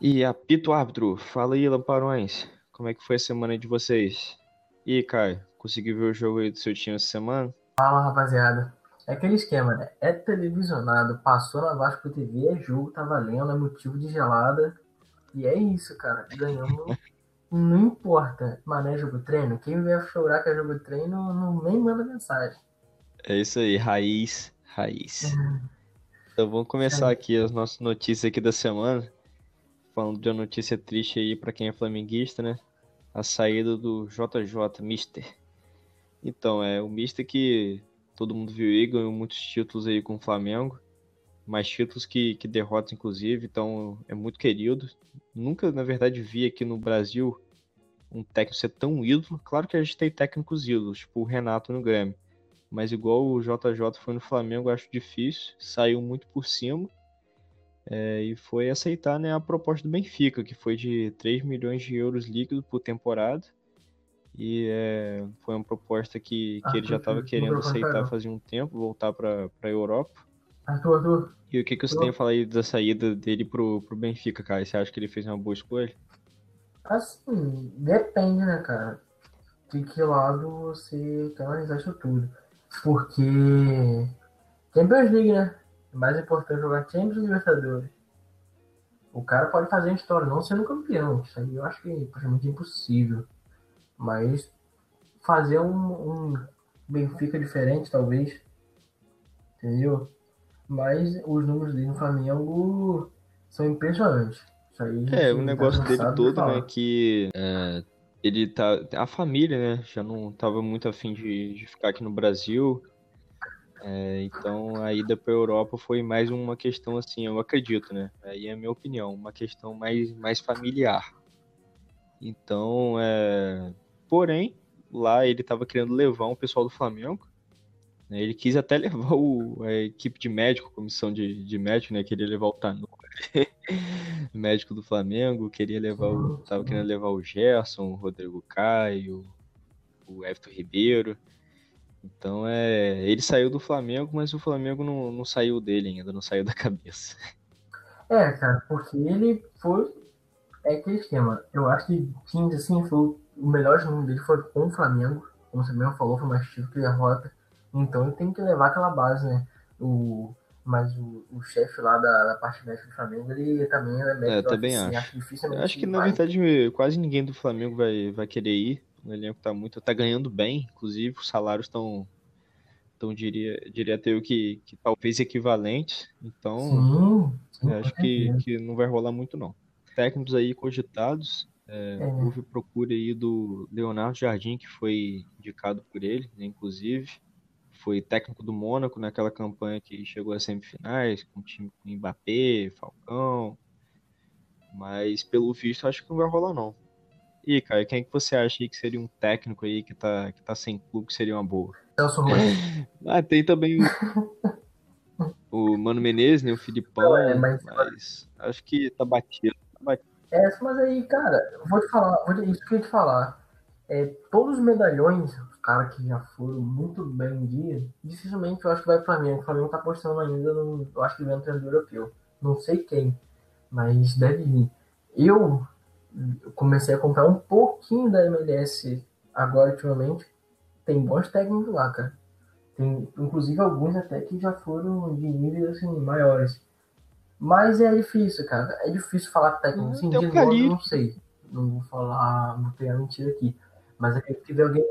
E apito árbitro, fala aí, Lamparões. Como é que foi a semana de vocês? E Caio, conseguiu ver o jogo aí do seu time essa semana? Fala, rapaziada. É aquele esquema, né? É televisionado, passou na Vasco TV, é jogo, tá valendo, é motivo de gelada. E é isso, cara. Ganhamos. não importa. Mané jogo treino. Quem vier chorar que é jogo treino, não nem manda mensagem. É isso aí, raiz, raiz. Então vamos começar aqui as nossas notícias aqui da semana. Falando de uma notícia triste aí para quem é flamenguista, né? A saída do JJ Mister. Então, é o Mister que todo mundo viu aí, ganhou muitos títulos aí com o Flamengo. Mais títulos que, que derrotas, inclusive, então é muito querido. Nunca, na verdade, vi aqui no Brasil um técnico ser tão ídolo. Claro que a gente tem técnicos ídolos, tipo o Renato no Grêmio. Mas igual o JJ foi no Flamengo, acho difícil. Saiu muito por cima. É, e foi aceitar né, a proposta do Benfica, que foi de 3 milhões de euros líquidos por temporada. E é, foi uma proposta que, que ah, ele já estava querendo aceitar fazia um tempo, voltar para a Europa. Arthur, Arthur. E o que, que você tem a falar aí da saída dele pro, pro Benfica, cara? Você acha que ele fez uma boa escolha? Assim, depende, né, cara? De que lado você quer analisar isso tudo. Porque Champions League, né? É mais importante jogar Champions e Libertadores. O cara pode fazer a história, não sendo campeão. Isso aí eu acho que é praticamente impossível. Mas fazer um, um Benfica diferente, talvez. Entendeu? Mas os números dele no Flamengo são impressionantes. Isso aí, é, o negócio tá dele todo, né, que é, ele tá. A família, né, já não tava muito afim de, de ficar aqui no Brasil. É, então a ida para a Europa foi mais uma questão assim, eu acredito, né? Aí é a minha opinião, uma questão mais, mais familiar. Então, é... porém, lá ele estava querendo levar um pessoal do Flamengo. Né? Ele quis até levar o, a equipe de médico, comissão de, de médico, né? Queria levar o Tanu, médico do Flamengo, queria levar o. Tava querendo levar o Gerson, o Rodrigo Caio, o Everton Ribeiro. Então é. Ele saiu do Flamengo, mas o Flamengo não, não saiu dele ainda, não saiu da cabeça. É, cara, porque ele foi. É aquele esquema. Eu acho que times assim, foi o melhor jogo dele foi com o Flamengo. Como você mesmo falou, foi mais título que derrota. Então ele tem que levar aquela base, né? O, mas o, o chefe lá da, da parte médica do Flamengo, ele também é médico. É, também assim, acho. Acho, acho que na vai. verdade quase ninguém do Flamengo vai, vai querer ir. O elenco tá muito, tá ganhando bem, inclusive os salários estão então diria, diria até eu que, que talvez equivalentes. Então sim, sim, acho que, que não vai rolar muito não. Técnicos aí cogitados, é, é. houve procura aí do Leonardo Jardim, que foi indicado por ele, né, inclusive. Foi técnico do Mônaco naquela campanha que chegou às semifinais, com o time com Mbappé, Falcão. Mas pelo visto acho que não vai rolar não. E, cara, quem é que você acha aí que seria um técnico aí que tá, que tá sem clube que seria uma boa? Celso ah, tem também o Mano Menezes, né? O Filipão, é, mas... mas... acho que tá batido, tá batido. É, mas aí, cara, vou te falar, vou te, isso que eu ia te falar. É, todos os medalhões, os caras que já foram muito bem em dia, dificilmente eu acho que vai para mim. O Flamengo tá apostando ainda no. Eu acho que vem no treinador europeu. Não sei quem, mas deve vir. Eu comecei a comprar um pouquinho da MLS agora, ultimamente. Tem bons técnicos lá, cara. Tem, inclusive, alguns até que já foram de níveis assim, maiores. Mas é difícil, cara. É difícil falar técnico. Assim, de novo, eu não sei. Não vou falar, não tenho mentira aqui. Mas é que tiver alguém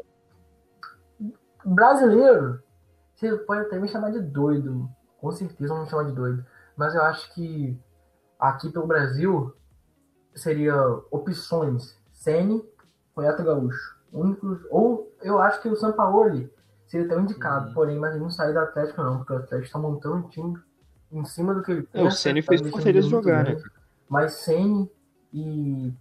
brasileiro, você pode até me chamar de doido. Com certeza vão me chamar de doido. Mas eu acho que aqui pelo Brasil seria opções Sene, Renato Gaúcho. Únicos, ou eu acho que o Sampaoli seria tão indicado, uhum. porém, mas ele não saiu do Atlético não, porque o Atlético está montando um time em cima do que ele pensa. É, o Ceni fez tá por eles jogar, né? Mas Sene e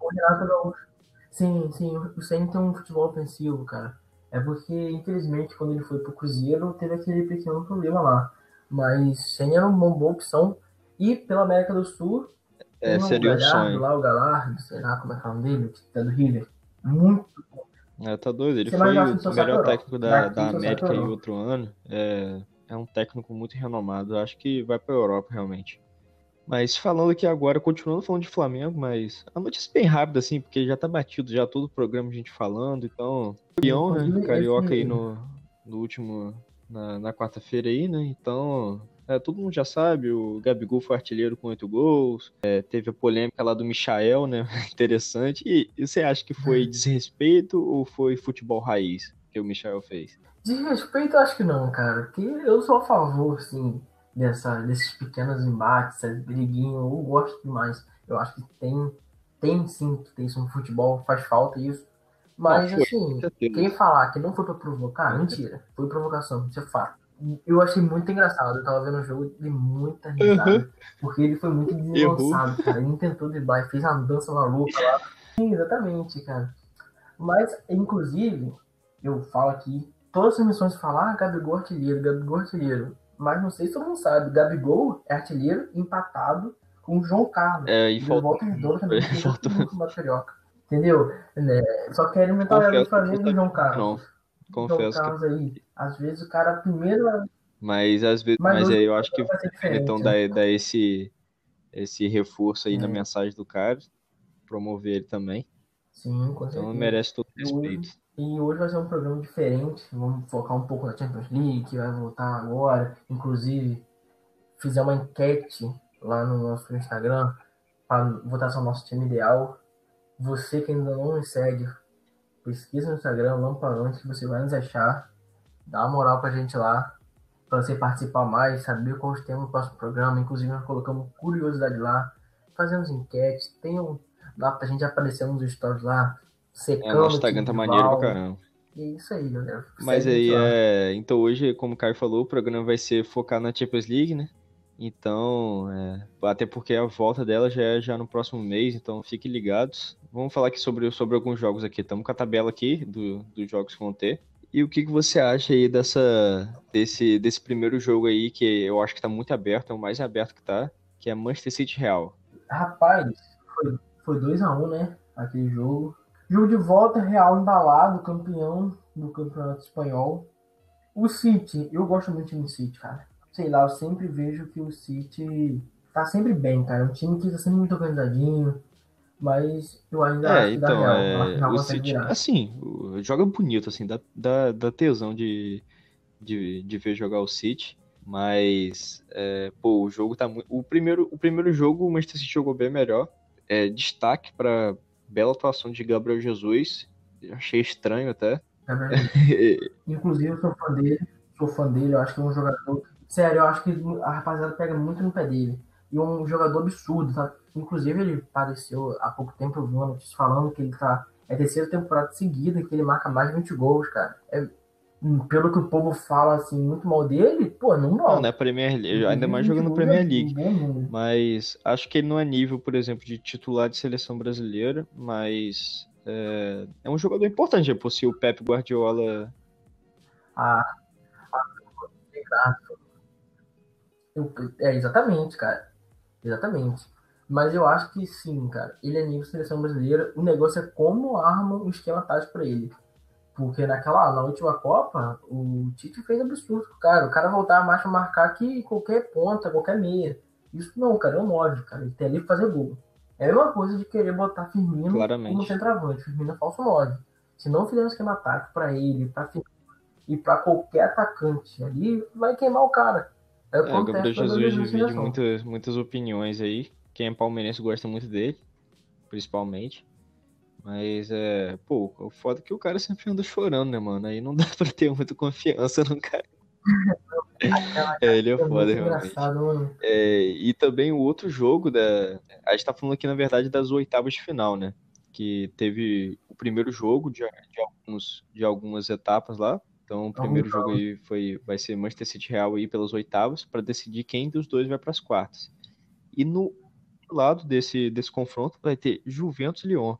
o Renato Gaúcho. Sim, sim, o Sene tem um futebol ofensivo, cara. É porque, infelizmente, quando ele foi pro Cruzeiro, teve aquele pequeno problema lá. Mas Sene era uma boa opção. E pela América do Sul, é, seria um sonho. Lá, o Galardo, sei lá como é que é o nome dele, que tá do River. Muito bom. É, tá doido. Ele Você foi o melhor técnico da, da América em outro ano. É, é um técnico muito renomado. Acho que vai pra Europa, realmente. Mas falando aqui agora, continuando falando de Flamengo, mas a notícia é bem rápida, assim, porque já tá batido já todo o programa a gente falando, então. Campeão, né? Carioca aí no, no último. Na, na quarta-feira aí, né? Então. É, todo mundo já sabe, o Gabigol foi artilheiro com oito gols. É, teve a polêmica lá do Michael, né? Interessante. E, e, você acha que foi desrespeito ou foi futebol raiz que o Michael fez? Desrespeito, acho que não, cara. Porque eu sou a favor, assim, dessa, desses pequenos embates, essas briguinhas. Eu gosto demais. Eu acho que tem, tem sim que tem isso no futebol, faz falta isso. Mas, não, assim, quem falar que não foi pra provocar, mentira. Foi provocação, isso é fato eu achei muito engraçado. Eu tava vendo o jogo de muita risada. Uhum. Porque ele foi muito desengonçado, cara. Ele tentou driblar e fez uma dança maluca lá. Sim, exatamente, cara. Mas, inclusive, eu falo aqui, todas as missões falam, ah, Gabigol artilheiro, Gabigol artilheiro. Mas não sei se todo mundo sabe, Gabigol é artilheiro empatado com o João Carlos. É, e falta... volta de Douro também, é, falta... muito. Entendeu? É, só querem inventar o Flamengo e João Carlos. Não. Confesso que... aí. Às vezes o cara primeiro. Mas às vezes, mas, mas aí eu acho que então dá, né? dá esse esse reforço aí é. na mensagem do cara, promover ele também. Sim, com certeza. Então merece todo respeito. E hoje vai ser um programa diferente. Vamos focar um pouco na Champions League, que vai voltar agora. Inclusive, fizer uma enquete lá no nosso Instagram para votação nosso time ideal. Você que ainda não nos segue, pesquisa no Instagram, Lamparões, que você vai nos achar. Dá uma moral pra gente lá, pra você participar mais, saber qual os temas do próximo programa. Inclusive, nós colocamos curiosidade lá, fazemos enquetes, tem um. Dá pra gente aparecer nos stories lá, secando. É, nosso Instagram tá maneiro pra caramba. É isso aí, galera. Mas aí, é... então hoje, como o Caio falou, o programa vai ser focado na Champions League, né? Então, é... até porque a volta dela já é já no próximo mês, então fiquem ligados. Vamos falar aqui sobre, sobre alguns jogos aqui. Estamos com a tabela aqui do, dos jogos que vão ter. E o que, que você acha aí dessa, desse, desse primeiro jogo aí, que eu acho que está muito aberto, é o mais aberto que tá, que é Manchester City Real. Rapaz, foi 2x1, um, né? Aquele jogo. Jogo de volta, Real embalado, campeão do Campeonato Espanhol. O City, eu gosto muito do City, cara. Sei lá, eu sempre vejo que o City tá sempre bem, cara. É um time que tá sempre muito organizadinho, mas eu ainda é, acho então, real, é, o City, assim, joga bonito, assim, dá, dá, dá tesão de, de, de ver jogar o City, mas, é, pô, o jogo tá muito... O primeiro, o primeiro jogo o Manchester City jogou bem melhor, é, destaque para bela atuação de Gabriel Jesus, achei estranho até. É Inclusive, eu sou fã dele, sou fã dele, eu acho que é um jogador... Sério, eu acho que a rapaziada pega muito no pé dele. E um jogador absurdo, tá? Inclusive, ele apareceu há pouco tempo, eu vi uma notícia falando que ele tá. É terceira temporada seguida que ele marca mais de 20 gols, cara. É, pelo que o povo fala, assim, muito mal dele, pô, não Não, não é Premier League, ainda mais jogando Premier League. Mas acho que ele não é nível, por exemplo, de titular de seleção brasileira, mas é, é um jogador importante, é se o Pep Guardiola. Ah, ah é, exatamente, cara. Exatamente. Mas eu acho que sim, cara. Ele é nível seleção brasileira. O negócio é como arma o esquema tático para ele. Porque naquela, na última Copa, o Tite fez absurdo, cara. O cara voltar mais pra marcar que qualquer ponta, qualquer meia. Isso não, cara, é um 9, cara. Ele tem ali pra fazer gol. É a mesma coisa de querer botar Firmino Claramente. como centroavante. Firmino é falso 9. Se não fizer um esquema tático pra ele, pra Firmino, e pra qualquer atacante ali, vai queimar o cara. É, o Gabriel Jesus divide muitas, muitas opiniões aí. Quem é palmeirense gosta muito dele, principalmente. Mas é. Pô, o foda é que o cara sempre anda chorando, né, mano? Aí não dá pra ter muita confiança no cara. é, ele é foda, realmente. É, e também o outro jogo da. A gente tá falando aqui, na verdade, das oitavas de final, né? Que teve o primeiro jogo de, de, alguns, de algumas etapas lá. Então, o primeiro jogo aí foi, vai ser Manchester City Real aí pelas oitavas para decidir quem dos dois vai para as quartas. E no lado desse, desse confronto vai ter Juventus e Lyon.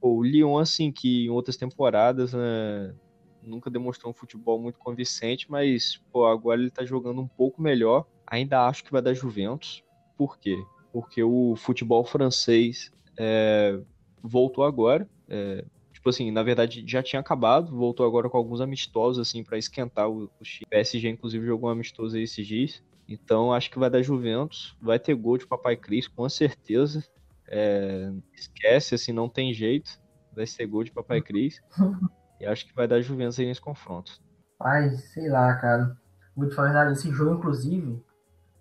O Lyon, assim, que em outras temporadas né, nunca demonstrou um futebol muito convincente, mas pô, agora ele tá jogando um pouco melhor. Ainda acho que vai dar Juventus. Por quê? Porque o futebol francês é, voltou agora. É, tipo assim, na verdade já tinha acabado, voltou agora com alguns amistosos, assim, para esquentar o, o PSG, inclusive, jogou um amistoso aí esses dias. Então acho que vai dar Juventus, vai ter gol de Papai Cris, com certeza. É, esquece, assim, não tem jeito. Vai ser gol de Papai Cris. e acho que vai dar Juventus aí nesse confronto. Ai, sei lá, cara. Te falar, esse jogo, inclusive,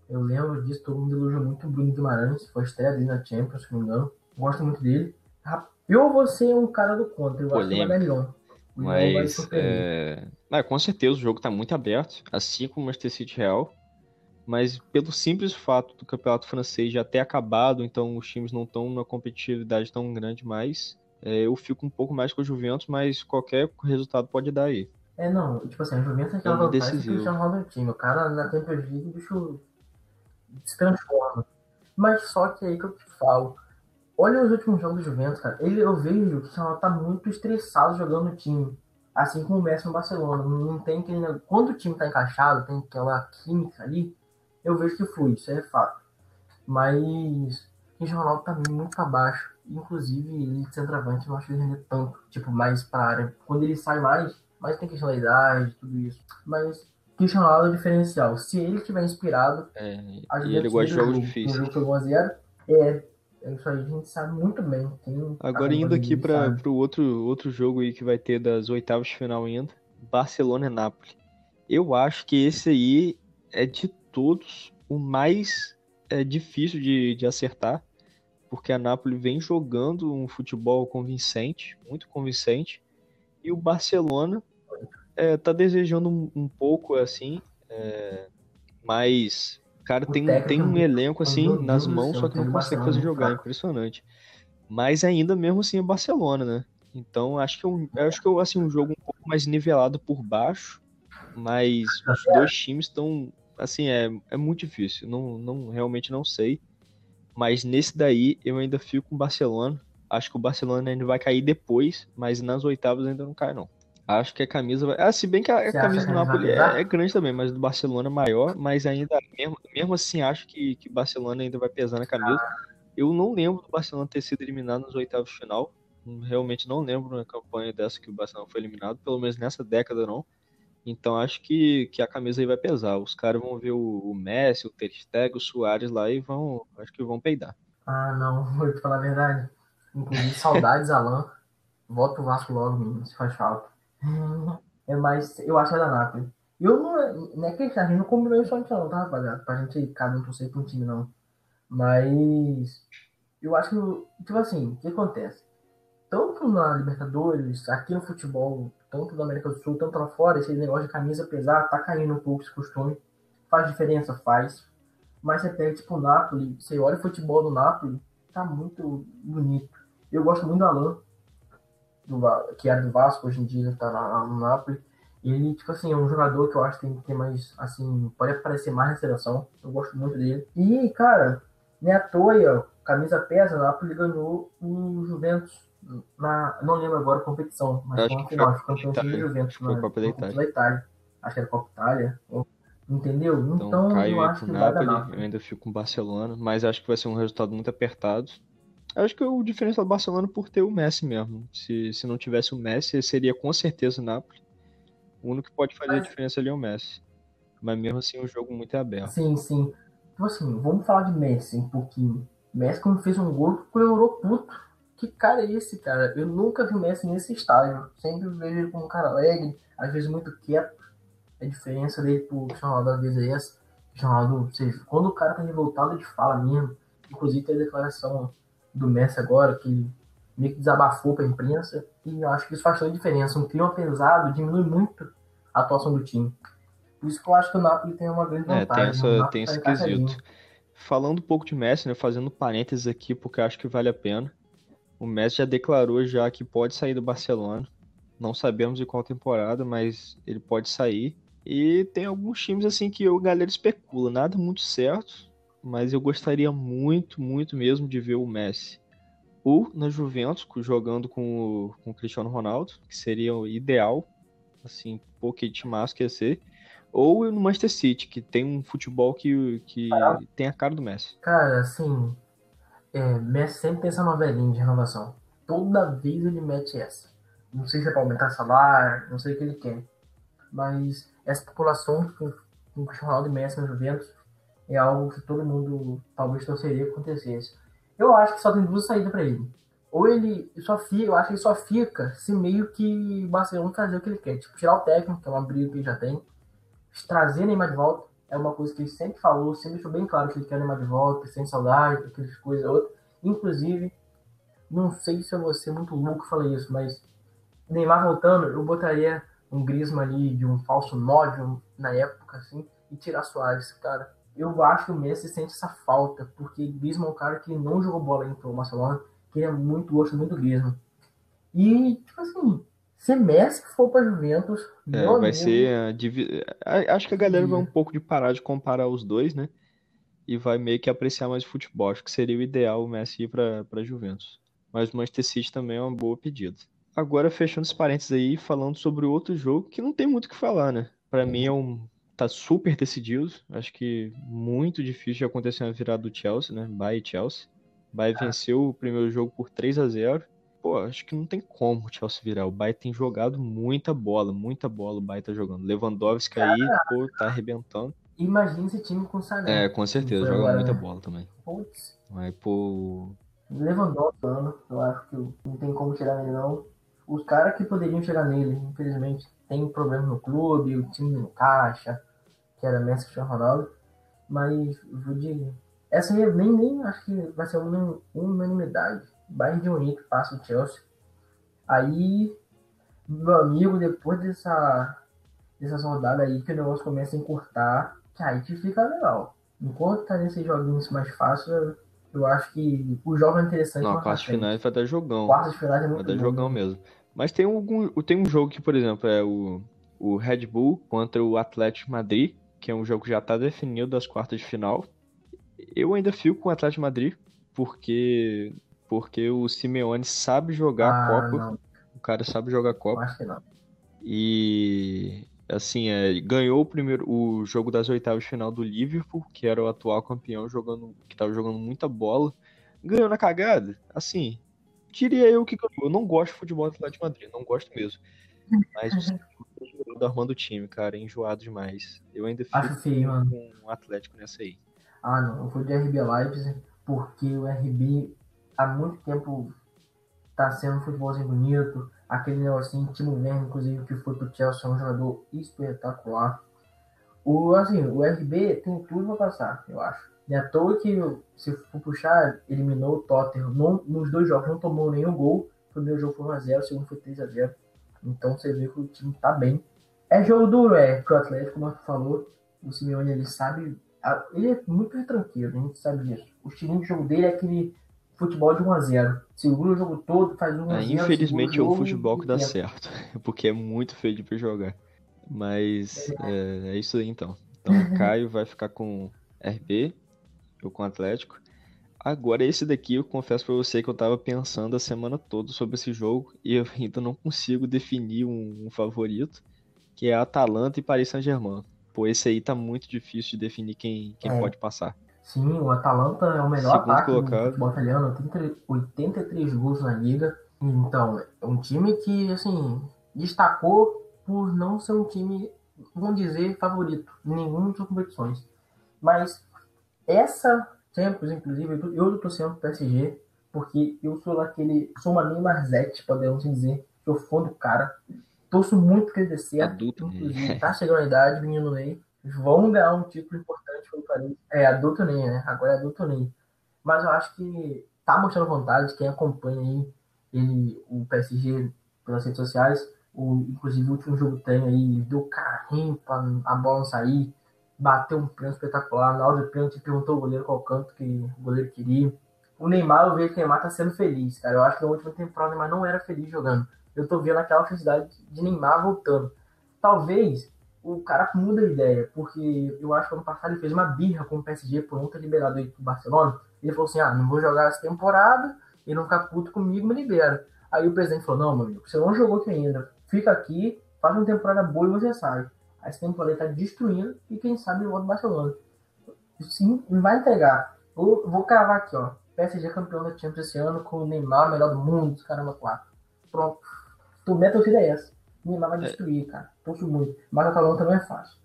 eu lembro disso, todo mundo elogiou muito o Bruno Guimarães, foi a estreia dele na Champions, se não me engano. Gosto muito dele. Eu vou ser um cara do contra, eu Polêmica. acho que vai dar Lyon. Mas, é... Ah, com certeza o jogo está muito aberto, assim como o Manchester City Real. Mas pelo simples fato do campeonato francês já ter acabado, então os times não estão numa competitividade tão grande mais, é, eu fico um pouco mais com o Juventus, mas qualquer resultado pode dar aí. É, não, tipo assim, a Juventus é aquela vantagem que o Cristiano Ronaldo time. O cara na Champions League, o bicho se transforma. Mas só que é aí que eu te falo, olha os últimos jogos do Juventus, cara. Ele, eu vejo que o Cristiano tá muito estressado jogando no time. Assim como o Messi no Barcelona. Não tem aquele. Quando o time tá encaixado, tem aquela química ali, eu vejo que flui, isso é fato. Mas o Ronaldo tá muito abaixo. Inclusive, ele de centroavante, eu não acho ele render tanto. Tipo, mais pra área. Quando ele sai mais, mais tem questão da idade, tudo isso. Mas Cristiano Ronaldo é diferencial. Se ele tiver inspirado, é, e ele gosta de jogos difíceis. O jogo foi 1x0. É, é isso a gente sabe muito bem. Agora indo aqui para o outro, outro jogo aí que vai ter das oitavas de final ainda, Barcelona e Nápoles. Eu acho que esse aí é de todos o mais é, difícil de, de acertar, porque a Nápoles vem jogando um futebol convincente, muito convincente, e o Barcelona é, tá desejando um, um pouco assim, é, mas cara tem, tem um elenco assim nas mãos, só que não consegue fazer jogar, impressionante. Mas ainda mesmo assim é Barcelona, né? Então acho que eu, acho que eu assim um jogo um pouco mais nivelado por baixo, mas os dois times estão assim é, é muito difícil. Não, não realmente não sei. Mas nesse daí eu ainda fico com o Barcelona. Acho que o Barcelona ainda vai cair depois, mas nas oitavas ainda não cai não. Acho que a camisa vai. Ah, se bem que a, a camisa do Napoli é, é, grande também, mas do Barcelona é maior, mas ainda, mesmo, mesmo assim, acho que, que Barcelona ainda vai pesar na camisa. Eu não lembro do Barcelona ter sido eliminado nos oitavos de final. Realmente não lembro na campanha dessa que o Barcelona foi eliminado, pelo menos nessa década não. Então acho que, que a camisa aí vai pesar. Os caras vão ver o, o Messi, o Ter Stegen, o Soares lá e vão, acho que vão peidar. Ah, não, vou te falar a verdade. Inclusive, saudades, Alan. Volta o Vasco logo, menino, se faz falta. É mais, eu acho que é da Napoli. Eu não, não é que a gente não combinou isso antes, não, tá, rapaziada? Pra gente cada um torcer pra um time, não. Mas eu acho que, tipo assim, o que acontece? Tanto na Libertadores, aqui no futebol, tanto na América do Sul, tanto lá fora, esse negócio de camisa pesada tá caindo um pouco esse costume. Faz diferença? Faz. Mas você pega, tipo, o Napoli, você olha o futebol do Napoli, tá muito bonito. Eu gosto muito do Alan, do, que era do Vasco, hoje em dia tá lá no Napoli. Ele, tipo assim, é um jogador que eu acho que tem que ter mais, assim, pode aparecer mais na seleção. Eu gosto muito dele. E, cara, nem à toa, camisa pesa, o Napoli ganhou o Juventus na, não lembro agora a competição, mas acho que final, foi campeão de Juventus na, Copa da Itália. da Itália. Acho que era Copa Itália. Entendeu? Então, então eu acho que Napoli, vai dar Eu ainda fico com o Barcelona, mas acho que vai ser um resultado muito apertado. Acho que o diferencial do Barcelona por ter o Messi mesmo. Se, se não tivesse o Messi, seria com certeza o Napoli. O único que pode fazer a diferença ali é o Messi. Mas mesmo assim, o jogo muito é aberto. Sim, sim. Então, assim, vamos falar de Messi um pouquinho. Messi, quando fez um gol, comemorou puto. Que cara é esse, cara? Eu nunca vi o Messi nesse estágio. Sempre vejo ele como um cara alegre, às vezes muito quieto. A diferença dele pro Ronaldo, às vezes, é essa. Ronaldo, seja, quando o cara tá revoltado, ele fala mesmo. Inclusive, tem a declaração do Messi agora, que meio que desabafou para a imprensa, e eu acho que isso faz toda a diferença. Um clima pesado diminui muito a atuação do time. Por isso que eu acho que o Napoli tem uma grande vantagem. É, tem, essa, tem esse tá quesito. Falando um pouco de Messi, né, fazendo parênteses aqui, porque eu acho que vale a pena. O Messi já declarou já que pode sair do Barcelona. Não sabemos de qual temporada, mas ele pode sair. E tem alguns times assim que o galera especula, nada muito certo, mas eu gostaria muito, muito mesmo de ver o Messi ou na Juventus, jogando com o, com o Cristiano Ronaldo, que seria o ideal, assim, pô, que timaço que ia ser, ou no Manchester City, que tem um futebol que, que ah. tem a cara do Messi. Cara, assim, é, Messi sempre tem essa novelinha de renovação. Toda vez ele mete essa. não sei se é para aumentar salário, não sei o que ele quer. Mas essa população com, com o Cristiano Ronaldo e Messi no Juventus é algo que todo mundo talvez torceria que acontecesse. Eu acho que só tem duas saídas para ele. Ou ele só fica, eu acho que ele só fica se meio que o Barcelona fazer o que ele quer. Tipo, tirar o técnico, que é uma briga que ele já tem, trazer Neymar de volta, é uma coisa que ele sempre falou, sempre deixou bem claro que ele quer Neymar de volta, sem saudade, aquelas coisas outras. Inclusive, não sei se eu vou ser muito louco falar isso, mas Neymar voltando, eu botaria um Griezmann ali de um falso 9 na época, assim, e tirar Soares, cara. Eu acho que o Messi sente essa falta, porque Griezmann é um cara que não jogou bola ainda pro Barcelona, que é muito, gosto muito Griezmann. E, tipo assim, se Messi for para Juventus, é, vai amigo, ser. Divi... Acho que a galera vai um pouco de parar de comparar os dois, né? E vai meio que apreciar mais o futebol. Acho que seria o ideal o Messi ir para Juventus. Mas o Manchester City também é uma boa pedida. Agora, fechando os parênteses aí, falando sobre outro jogo que não tem muito o que falar, né? Para mim é um. Tá super decidido. Acho que muito difícil de acontecer uma virada do Chelsea, né? Bayern Chelsea. Bayern ah. venceu o primeiro jogo por 3 a 0 Pô, acho que não tem como o Chelsea virar. O Bayern tem jogado muita bola, muita bola o Bayern tá jogando. Lewandowski aí, pô, tá arrebentando. Imagina esse time com Sané. É, com certeza, joga agora, muita bola também. Putz. Mas, pô... Lewandowski, eu acho que não tem como tirar ele não os caras que poderiam chegar nele, infelizmente, tem problema no clube, o time não encaixa, que era Messi Cristiano Ronaldo. Mas, vou dizer, essa aí nem, nem acho que vai ser uma unanimidade. Bayern de Munique passa o Chelsea. Aí, meu amigo, depois dessa, dessa rodada aí, que o negócio começa a encurtar, que aí que fica legal. Enquanto tá nesses joguinhos mais fáceis, eu acho que o jogo é interessante. Não, quartas finais vai dar jogão. Quartas finais é muito Vai dar jogão mesmo. Mas tem, algum, tem um jogo que, por exemplo, é o, o Red Bull contra o Atlético Madrid, que é um jogo que já está definido das quartas de final. Eu ainda fico com o Atlético Madrid, porque, porque o Simeone sabe jogar ah, Copa. Não. O cara sabe jogar Copa. Acho que não. E assim, é, ganhou o primeiro o jogo das oitavas de final do Liverpool, que era o atual campeão jogando, que estava jogando muita bola. Ganhou na cagada, assim, diria eu que eu não gosto de futebol do Atlético de Madrid, não gosto mesmo. Mas o do armando o time, cara, é enjoado demais. Eu ainda fico Acho feio, mano. com o Atlético nessa aí. Ah, não, eu vou de RB Leipzig porque o RB há muito tempo tá sendo um futebolzinho bonito. Aquele negocinho, Timo Werner, inclusive, que foi pro Chelsea, é um jogador espetacular. O, assim, o RB tem tudo pra passar, eu acho. É à toa que, se for puxar, eliminou o Tottenham. Não, nos dois jogos não tomou nenhum gol. O primeiro jogo foi 1x0, o segundo foi 3x0. Então você vê que o time tá bem. É jogo duro, é, pro Atlético, como você falou. O Simeone, ele sabe. Ele é muito tranquilo, a gente sabe disso. O estilo de jogo dele é aquele futebol de 1x0. Segura o jogo todo, faz 1x0. É, infelizmente é o futebol que dá certo. Porque é muito feio de jogar. Mas é, é, é isso aí então. Então o Caio vai ficar com RB, eu com o Atlético. Agora, esse daqui, eu confesso pra você que eu tava pensando a semana toda sobre esse jogo e eu ainda não consigo definir um, um favorito, que é Atalanta e Paris Saint-Germain. Pô, esse aí tá muito difícil de definir quem, quem é. pode passar. Sim, o Atalanta é o melhor Segundo ataque colocado. do futebol italiano, 83 gols na liga. Então, é um time que, assim, destacou por não ser um time, vamos dizer, favorito em nenhuma das competições. Mas essa Champions, inclusive, eu tô torcendo pro PSG, porque eu sou aquele. Sou uma Neymarzete, podemos dizer. Sou fã do cara. Torço muito que ele certo. Adulto, inclusive, tá chegando a idade, menino Ney. Vão ganhar um título importante pelo Paris. É, adulto Ney, né? Agora é adulto Ney. Mas eu acho que tá mostrando vontade, quem acompanha aí ele, o PSG pelas redes sociais, o, inclusive o último jogo tem aí, deu carrinho pra a bola não sair, bateu um pênalti espetacular. Na hora do pênalti, perguntou ao goleiro qual canto que o goleiro queria. O Neymar, eu vejo que o Neymar tá sendo feliz, cara. Eu acho que na última temporada o Neymar não era feliz jogando. Eu tô vendo aquela felicidade de Neymar voltando. Talvez o cara muda a ideia, porque eu acho que ano passado ele fez uma birra com o PSG por não ter liberado ele pro Barcelona. Ele falou assim: ah, não vou jogar essa temporada, ele não ficar puto comigo, me libera. Aí o presidente falou: não, meu amigo, você não jogou aqui ainda, fica aqui, faz uma temporada boa e você sai. A temporada está destruindo e quem sabe o outro Barcelona. Sim, vai entregar. Eu vou cravar aqui, ó. PSG campeão da Champions esse ano com o Neymar, melhor do mundo, caramba, quatro. Pronto. minha torcida é essa. Neymar vai destruir, cara. Torço muito. Mas a Atalanta não é fácil.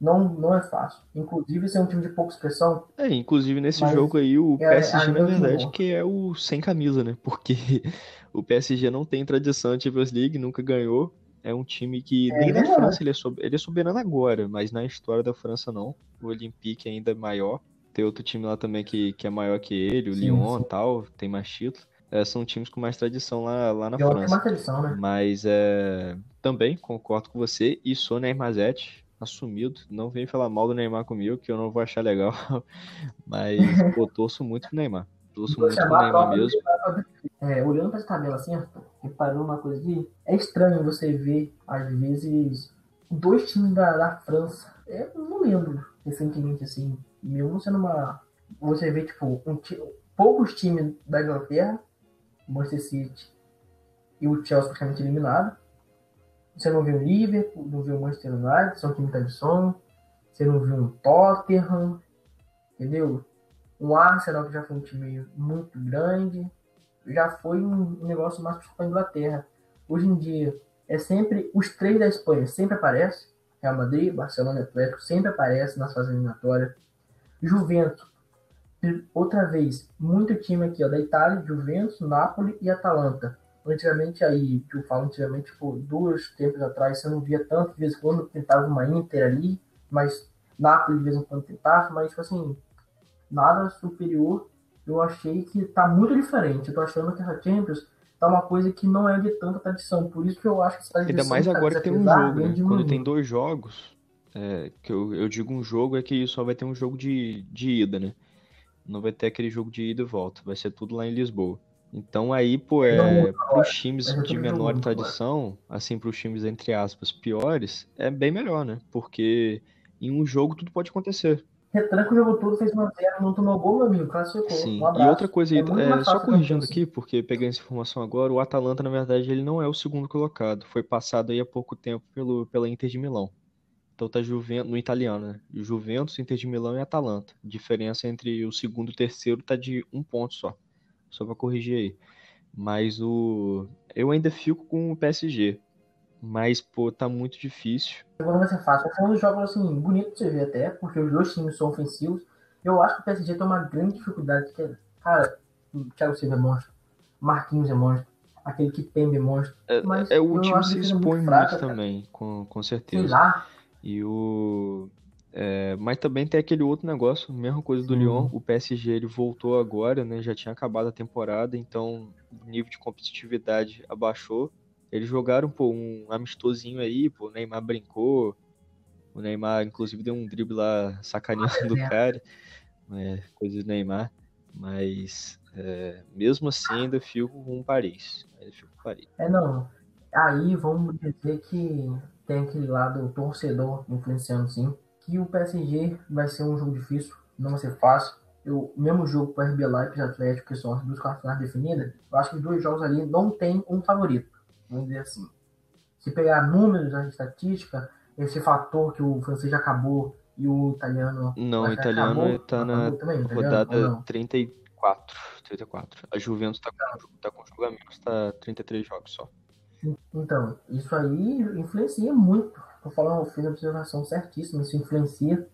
Não, não é fácil. Inclusive, esse é um time de pouca expressão. É, inclusive nesse jogo aí, o é, PSG, na verdade, que é o sem camisa, né? Porque o PSG não tem tradição de Champions League, nunca ganhou. É um time que, é, nem na França, ele é, ele é soberano agora, mas na história da França não. O Olympique ainda é maior. Tem outro time lá também que, que é maior que ele, o sim, Lyon e tal, tem mais títulos. É, são times com mais tradição lá, lá na França. Mais tradição, né? Mas é, também concordo com você e sou Neymar Zete, assumido. Não vem falar mal do Neymar comigo, que eu não vou achar legal. Mas, pô, torço muito pro Neymar. Torço muito pro Neymar mesmo. É, olhando pra essa tabela assim, reparando uma coisa aqui, é estranho você ver, às vezes, dois times da, da França. Eu não lembro recentemente, assim, mesmo sendo uma. Você vê, tipo, um, poucos times da Inglaterra, Manchester City e o Chelsea praticamente eliminado. Você não viu o Liverpool, não viu o Manchester United, são time tradição. Você não viu um Tottenham, entendeu? Um Arsenal que já foi um time muito grande. Já foi um negócio mais para a Inglaterra. Hoje em dia é sempre os três da Espanha sempre aparece. Real Madrid, Barcelona e Atlético sempre aparece nas fases eliminatórias. Juventus, outra vez, muito time aqui ó, da Itália, Juventus, Napoli e Atalanta antigamente aí, que eu falo antigamente, tipo, dois tempos atrás, você não via tanto, de vez em quando tentava uma Inter ali, mas Napoli de vez em quando tentava, mas tipo assim, nada superior. Eu achei que tá muito diferente. Eu tô achando que a Champions tá uma coisa que não é de tanta tradição. Por isso que eu acho que essa Ainda mais agora que tem um jogo, né? Quando tem dois jogos, é, que eu, eu digo um jogo é que só vai ter um jogo de, de ida, né? Não vai ter aquele jogo de ida e volta. Vai ser tudo lá em Lisboa. Então aí, pô, é, para os times de menor tradição, assim, para os times, entre aspas, piores, é bem melhor, né? Porque em um jogo tudo pode acontecer. Retranca o jogo todo, fez uma zero, não tomou gol, meu amigo, classificou. Sim, um e outra coisa, é é, só corrigindo aqui, porque peguei essa informação agora, o Atalanta, na verdade, ele não é o segundo colocado. Foi passado aí há pouco tempo pelo, pela Inter de Milão. Então tá Juventus, no italiano, né? Juventus, Inter de Milão e Atalanta. A diferença entre o segundo e o terceiro tá de um ponto só só para corrigir aí. Mas o eu ainda fico com o PSG. Mas, pô, tá muito difícil. Agora vai ser fácil. Foi um dos jogos, assim, bonito de você ver até, porque os dois times são ofensivos. Eu acho que o PSG tem uma grande dificuldade. Que, cara, o Thiago Silva é monstro. Marquinhos é monstro. Aquele que Pembe é monstro. É, mas é o time se expõe muito, muito também, com, com certeza. Sei lá. E o é, mas também tem aquele outro negócio, mesma coisa do Sim. Lyon, o PSG ele voltou agora, né? Já tinha acabado a temporada, então o nível de competitividade abaixou. Eles jogaram pô, um amistosinho aí, pô, o Neymar brincou, o Neymar inclusive deu um drible lá sacaneando do cara, é, coisa do Neymar, mas é, mesmo assim ainda fico com o Paris. Ainda fico com Paris. É não. Aí vamos dizer que tem aquele lado torcedor influenciando sim que o PSG vai ser um jogo difícil, não vai ser fácil. Eu, mesmo jogo com o RB Leipzig Atlético, que são as duas quartas definidas, eu acho que os dois jogos ali não tem um favorito, vamos dizer assim. Se pegar números da estatística, esse fator que o francês já acabou e o italiano. Não, o italiano está na também, rodada 34, 34. A Juventus está com, tá com jogo a menos, está 33 jogos só. Então, isso aí influencia muito Tô falando, eu fiz a observação certíssima, isso influencia.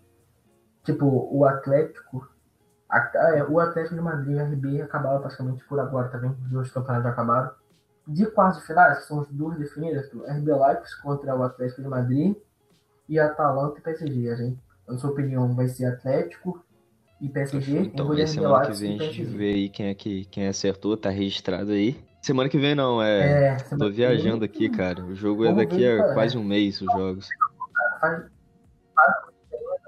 Tipo, o Atlético. A, é, o Atlético de Madrid e o RB acabaram praticamente por agora também. Os dois campeonatos já acabaram. De quartas de finais, que são as duas definidas, o RB Leipzig contra o Atlético de Madrid e Atalanta e PSG. A gente, na sua opinião, vai ser Atlético e PSG. Então, e semana que vem a gente vê aí quem é que quem acertou, tá registrado aí. Semana que vem não, é. é Tô viajando aqui, cara. O jogo é daqui a quase um mês, os jogos.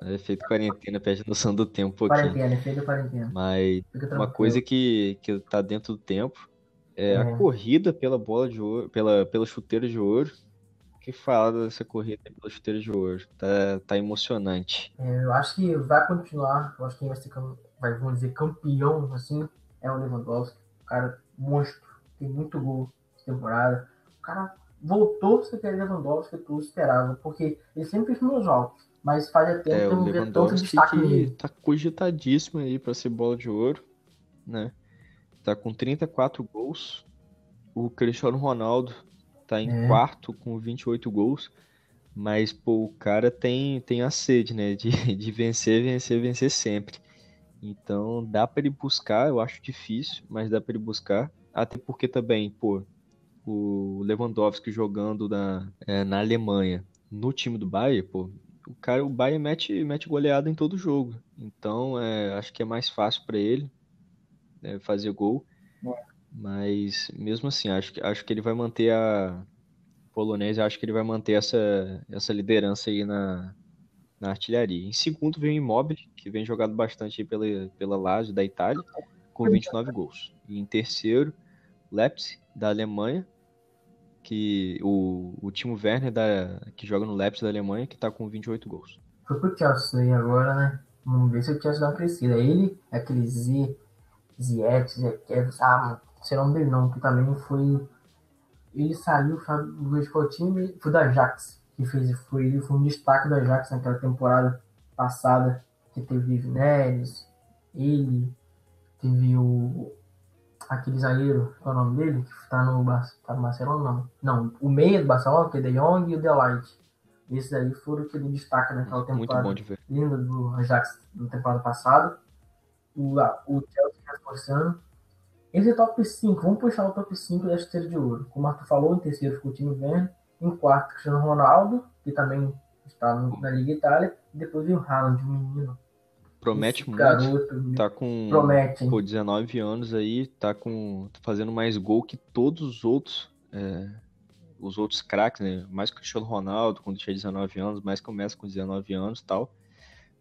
É feito quarentena, perde noção do tempo pouquinho. Quarentena, é feito quarentena. Mas uma coisa que, que tá dentro do tempo é, é, a corrida pela bola de ouro, pela, pela chuteira de ouro. que fala dessa corrida pela chuteira de ouro? Tá, tá emocionante. É, eu acho que vai continuar. Eu acho que quem vai ser, vai, vamos dizer, campeão, assim, é o Lewandowski. Cara, monstro tem muito gol essa temporada. O cara voltou a ser Lewandowski que tu esperava, porque ele sempre fez meus altos, mas faz tempo é, que não vê tanto destaque que nele. Tá cogitadíssimo aí para ser bola de ouro, né? Tá com 34 gols. O Cristiano Ronaldo tá em é. quarto com 28 gols. Mas, pô, o cara tem, tem a sede, né? De, de vencer, vencer, vencer sempre. Então, dá para ele buscar, eu acho difícil, mas dá para ele buscar. Até porque também, pô, o Lewandowski jogando na, é, na Alemanha, no time do Bayern, pô, o cara, o Bayern mete, mete goleada em todo jogo. Então, é, acho que é mais fácil para ele né, fazer gol. Mas, mesmo assim, acho que, acho que ele vai manter a polonês, acho que ele vai manter essa, essa liderança aí na, na artilharia. Em segundo vem o Immobile, que vem jogado bastante pela, pela Lazio da Itália, com 29 gols. E em terceiro, Leipzig, da Alemanha, que o, o Timo Werner, da, que joga no Leipzig da Alemanha, que está com 28 gols. Foi pro Chelsea aí agora, né? Vamos ver se o Chelsea dá uma crescida. Ele, aquele Z, Ziet, Ziet, ah, sei o nome dele não, que também foi... Ele saiu do time, foi da Ajax, que fez, foi, ele foi um destaque da Ajax naquela temporada passada, que teve Neres, ele, teve o aquele zagueiro, qual é o nome dele? Que tá no, tá no Barcelona, não. Não, o meia do Barcelona, que é De Jong e o Delight. Esses aí foram que ele destaca naquela temporada. Muito bom de ver. Linda do Ajax na temporada passada. O, o Reforçando. Esse top 5. Vamos puxar o top 5 da esteira de ouro. Como o Arthur falou, em terceiro ficou o time Werner. Em quarto, Cristiano Ronaldo, que também está na Liga Itália. E depois vem o Haaland, o menino Promete muito. Garoto, tá com promete, pô, 19 anos aí, tá com tá fazendo mais gol que todos os outros é, os outros craques, né? Mais que o Cristiano Ronaldo quando tinha 19 anos, mais que o Messi com 19 anos, tal.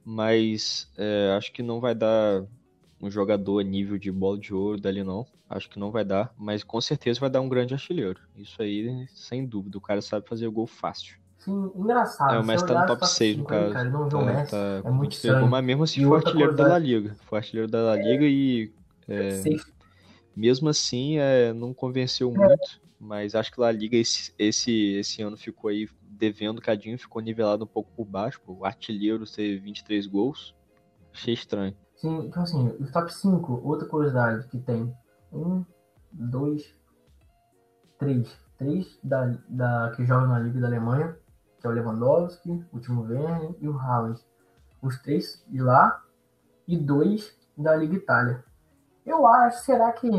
Mas é, acho que não vai dar um jogador nível de bola de ouro dali não. Acho que não vai dar, mas com certeza vai dar um grande artilheiro. Isso aí, sem dúvida, o cara sabe fazer gol fácil. Sim, engraçado. É, o Messi tá no top 6, no caso. Cara, não tá, o Messi, tá, é muito estranho. Mas mesmo assim, foi artilheiro da La Liga. Foi artilheiro da La Liga é, e. É, mesmo assim, é, não convenceu muito. Mas acho que La Liga esse, esse, esse ano ficou aí devendo cadinho, ficou nivelado um pouco por baixo. O artilheiro ter 23 gols. Achei estranho. Sim, então assim, o top 5, outra curiosidade que tem. Um, dois, três. Três da, da, que jogam na Liga da Alemanha que é o Lewandowski, o Timo Werner e o Haaland. Os três de lá e dois da Liga Itália. Eu acho, será que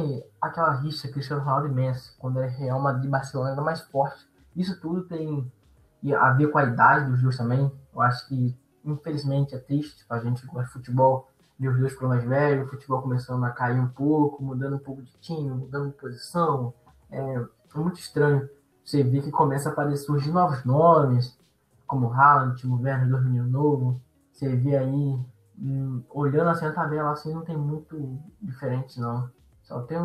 aquela rixa Cristiano Ronaldo e Messi, quando é Real Madrid e Barcelona, é mais forte? Isso tudo tem a ver com a idade dos dois também. Eu acho que, infelizmente, é triste pra gente que gosta de futebol ver os dois ficando mais velhos, o futebol começando a cair um pouco, mudando um pouco de time, mudando de posição. É, é muito estranho você vê que começa a aparecer surgir novos nomes, como Haaland, Timo Werner, dois meninos novos. Você vê aí, hum, olhando assim a tabela, assim, não tem muito diferente, não. Só tem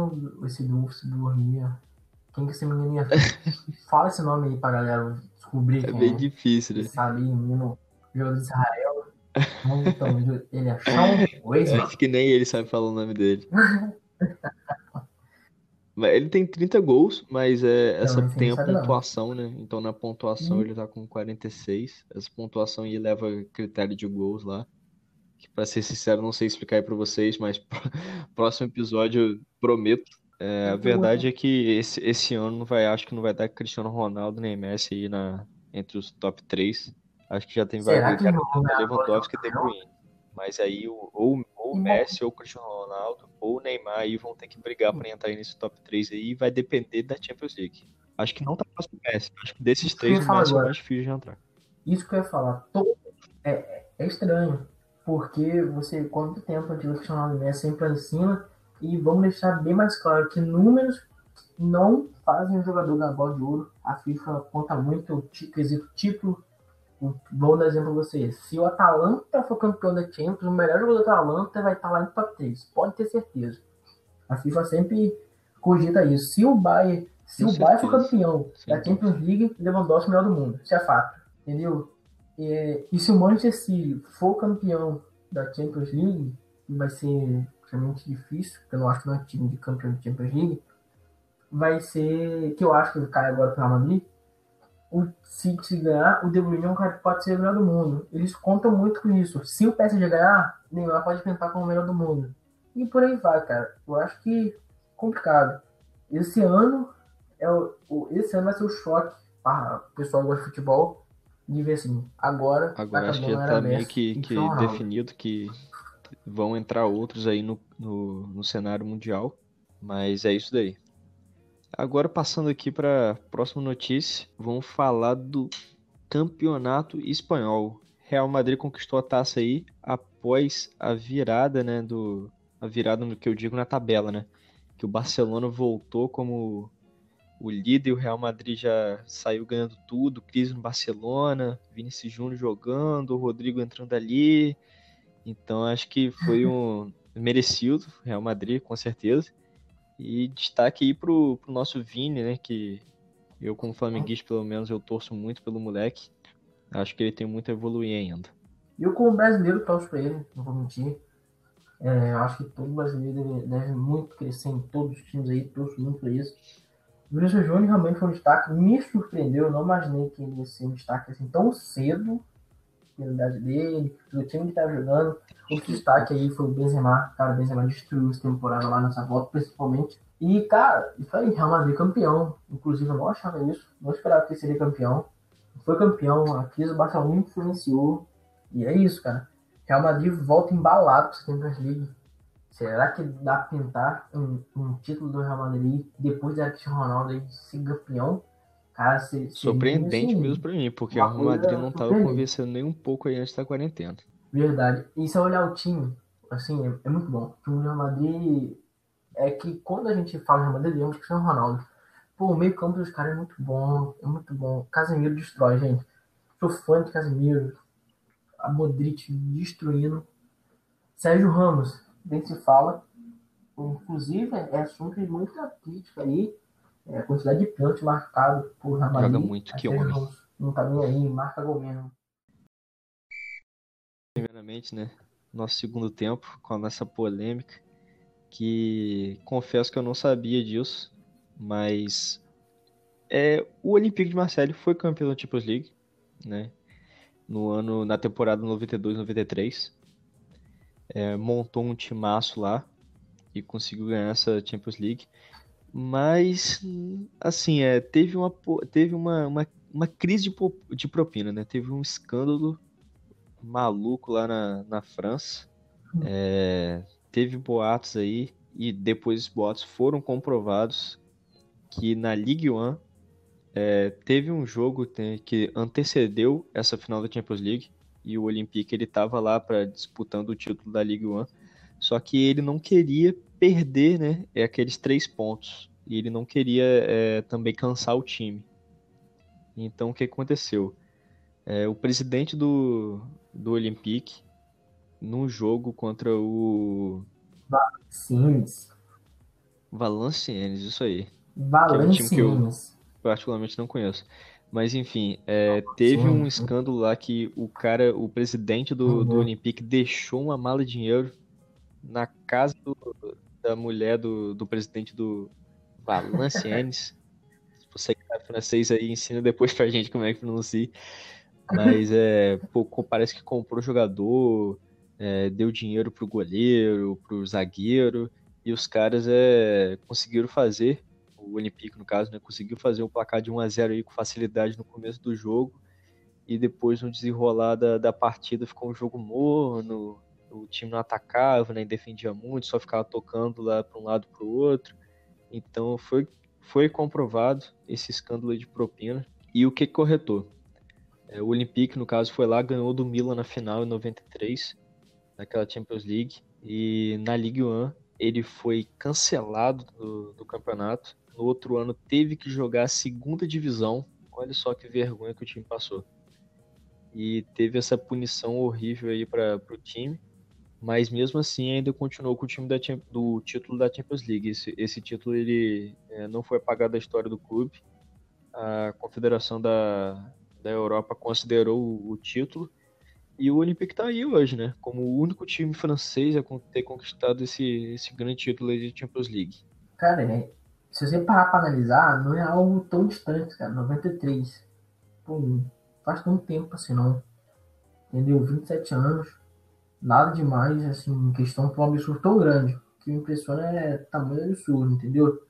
esse Dulce Dormia. Quem que esse menino ia... Fala esse nome aí pra galera descobrir. É bem é. difícil, né? Sabe, menino, jogador de Israel. Então, ele é Sean Acho que nem ele sabe falar o nome dele. Ele tem 30 gols, mas é, essa não, tem a pontuação, não. né? Então na pontuação hum. ele tá com 46. Essa pontuação aí leva critério de gols lá. Que pra ser sincero, não sei explicar aí pra vocês, mas próximo episódio prometo. É, a verdade é que esse, esse ano não vai, acho que não vai dar Cristiano Ronaldo nem Messi aí na, entre os top 3. Acho que já tem vários. Lewandowski e De Bruyne. Mas aí ou, ou o Messi, ou o Cristiano Ronaldo, ou o Neymar aí vão ter que brigar para entrar aí nesse top 3 aí e vai depender da Champions League. Acho que não tá fácil o Messi. Acho que desses três o Messi é o mais difícil de entrar. Isso que eu ia falar. É, é estranho. Porque você, quanto tempo a Cristiano Ronaldo e Messi sempre em cima. E vamos deixar bem mais claro que números não fazem o jogador ganhar bola de ouro. A FIFA conta muito o quesito título Vou dar exemplo pra vocês. Se o Atalanta for campeão da Champions, o melhor jogador do Atalanta vai estar lá no top 3. Pode ter certeza. A FIFA sempre cogita isso. Se o Bayern, se o Bayern for campeão Sim. da Champions League, Lewandowski é o melhor do mundo. Isso é fato. Entendeu? E, e se o Manchester City for campeão da Champions League, vai ser extremamente difícil, porque eu não acho que não é time de campeão da Champions League, vai ser, que eu acho que cai agora para o Real Madrid, o City ganhar, o De Bruyne é um cara que pode ser o melhor do mundo. Eles contam muito com isso. Se o PSG ganhar, Neymar pode tentar como o melhor do mundo. E por aí vai, cara. Eu acho que complicado. Esse ano é o, o, esse ano vai ser o choque para o pessoal que gosta de futebol de ver assim, agora. Agora acho que já tá meio que, que definido que vão entrar outros aí no, no, no cenário mundial. Mas é isso daí. Agora passando aqui para a próxima notícia, vamos falar do campeonato espanhol. Real Madrid conquistou a taça aí após a virada, né, do a virada no que eu digo na tabela, né? Que o Barcelona voltou como o líder, o Real Madrid já saiu ganhando tudo, crise no Barcelona, Vinícius Júnior jogando, o Rodrigo entrando ali. Então acho que foi um merecido Real Madrid, com certeza. E destaque aí pro, pro nosso Vini, né, que eu como flamenguista, pelo menos, eu torço muito pelo moleque. Acho que ele tem muito a evoluir ainda. Eu como brasileiro torço pra ele, não vou mentir. É, acho que todo brasileiro deve, deve, muito crescer em todos os times aí, torço muito pra isso. O Vinícius Júnior realmente foi um destaque, me surpreendeu, eu não imaginei que ele ia ser um destaque assim tão cedo, pela idade dele, pelo time que estava jogando. Outro destaque aí foi o Benzema, cara, o Benzema destruiu essa temporada lá nessa volta, principalmente. E, cara, isso aí, Real Madrid campeão. Inclusive, eu não achava isso, não esperava que seria campeão. Foi campeão, a crise do Barcelona influenciou. E é isso, cara. Real Madrid volta embalado para Champions League. Será que dá pra pintar um, um, título do Real Madrid depois da Cristiano Ronaldo aí ser campeão? Cara, se, se Surpreendente assim, mesmo pra mim, porque o Madrid não tava convencendo nem um pouco aí antes da quarentena. Verdade. E se eu olhar o time, assim, é, é muito bom. O time do Real Madrid é que quando a gente fala Real Madrid, lembra Cristiano Ronaldo. Pô, o meio campo dos caras é muito bom, é muito bom. Casemiro destrói, gente. Sou fã de Casemiro. A Modric destruindo. Sérgio Ramos, bem se fala. Inclusive, é assunto de muita crítica aí. É, a quantidade de pênalti marcado por Ramalho. Joga muito, que homem. Não tá nem aí, marca gol mesmo. Primeiramente, né? Nosso segundo tempo, com essa polêmica, que confesso que eu não sabia disso, mas é, o Olympique de Marseille foi campeão da Champions League, né? No ano, na temporada 92-93 é, montou um timaço lá e conseguiu ganhar essa Champions League. Mas, assim, é, teve, uma, teve uma, uma, uma crise de, de propina, né? Teve um escândalo maluco lá na, na França. É, teve boatos aí, e depois os boatos foram comprovados que na Ligue 1 é, teve um jogo que antecedeu essa final da Champions League e o Olympique ele estava lá para disputando o título da Ligue 1, só que ele não queria perder, né, é aqueles três pontos e ele não queria é, também cansar o time. Então o que aconteceu? É, o presidente do, do Olympique num jogo contra o Valenciennes. Valenciennes, isso aí. Valenciennes. É um time que eu particularmente não conheço. Mas enfim, é, teve um escândalo lá que o cara, o presidente do, do uhum. Olympique deixou uma mala de dinheiro na casa do, da mulher do, do presidente do Valenciennes. Você que é francês aí, ensina depois pra gente como é que pronuncia. Mas é, pô, parece que comprou jogador, é, deu dinheiro pro goleiro, pro zagueiro, e os caras é, conseguiram fazer o Olympique, no caso, né, conseguiu fazer um placar de 1 a 0 aí com facilidade no começo do jogo e depois no desenrolar da, da partida ficou um jogo morno, o time não atacava, nem né, defendia muito, só ficava tocando lá para um lado para o outro. Então foi, foi comprovado esse escândalo de propina. E o que corretor? É, o Olympique, no caso, foi lá, ganhou do Milan na final em 93, naquela Champions League. E na Ligue 1 ele foi cancelado do, do campeonato no outro ano teve que jogar a segunda divisão. Olha só que vergonha que o time passou. E teve essa punição horrível aí para o time. Mas mesmo assim ainda continuou com o time da, do título da Champions League. Esse, esse título ele é, não foi apagado da história do clube. A Confederação da, da Europa considerou o, o título. E o Olympique está aí hoje, né? Como o único time francês a ter conquistado esse, esse grande título de Champions League. Cara, é, se você parar para analisar, não é algo tão distante, cara. 93. Pô, faz tanto tempo assim, não. Entendeu? 27 anos. Nada demais, assim, questão para um absurdo tão grande. Que me impressiona é tamanho absurdo, entendeu?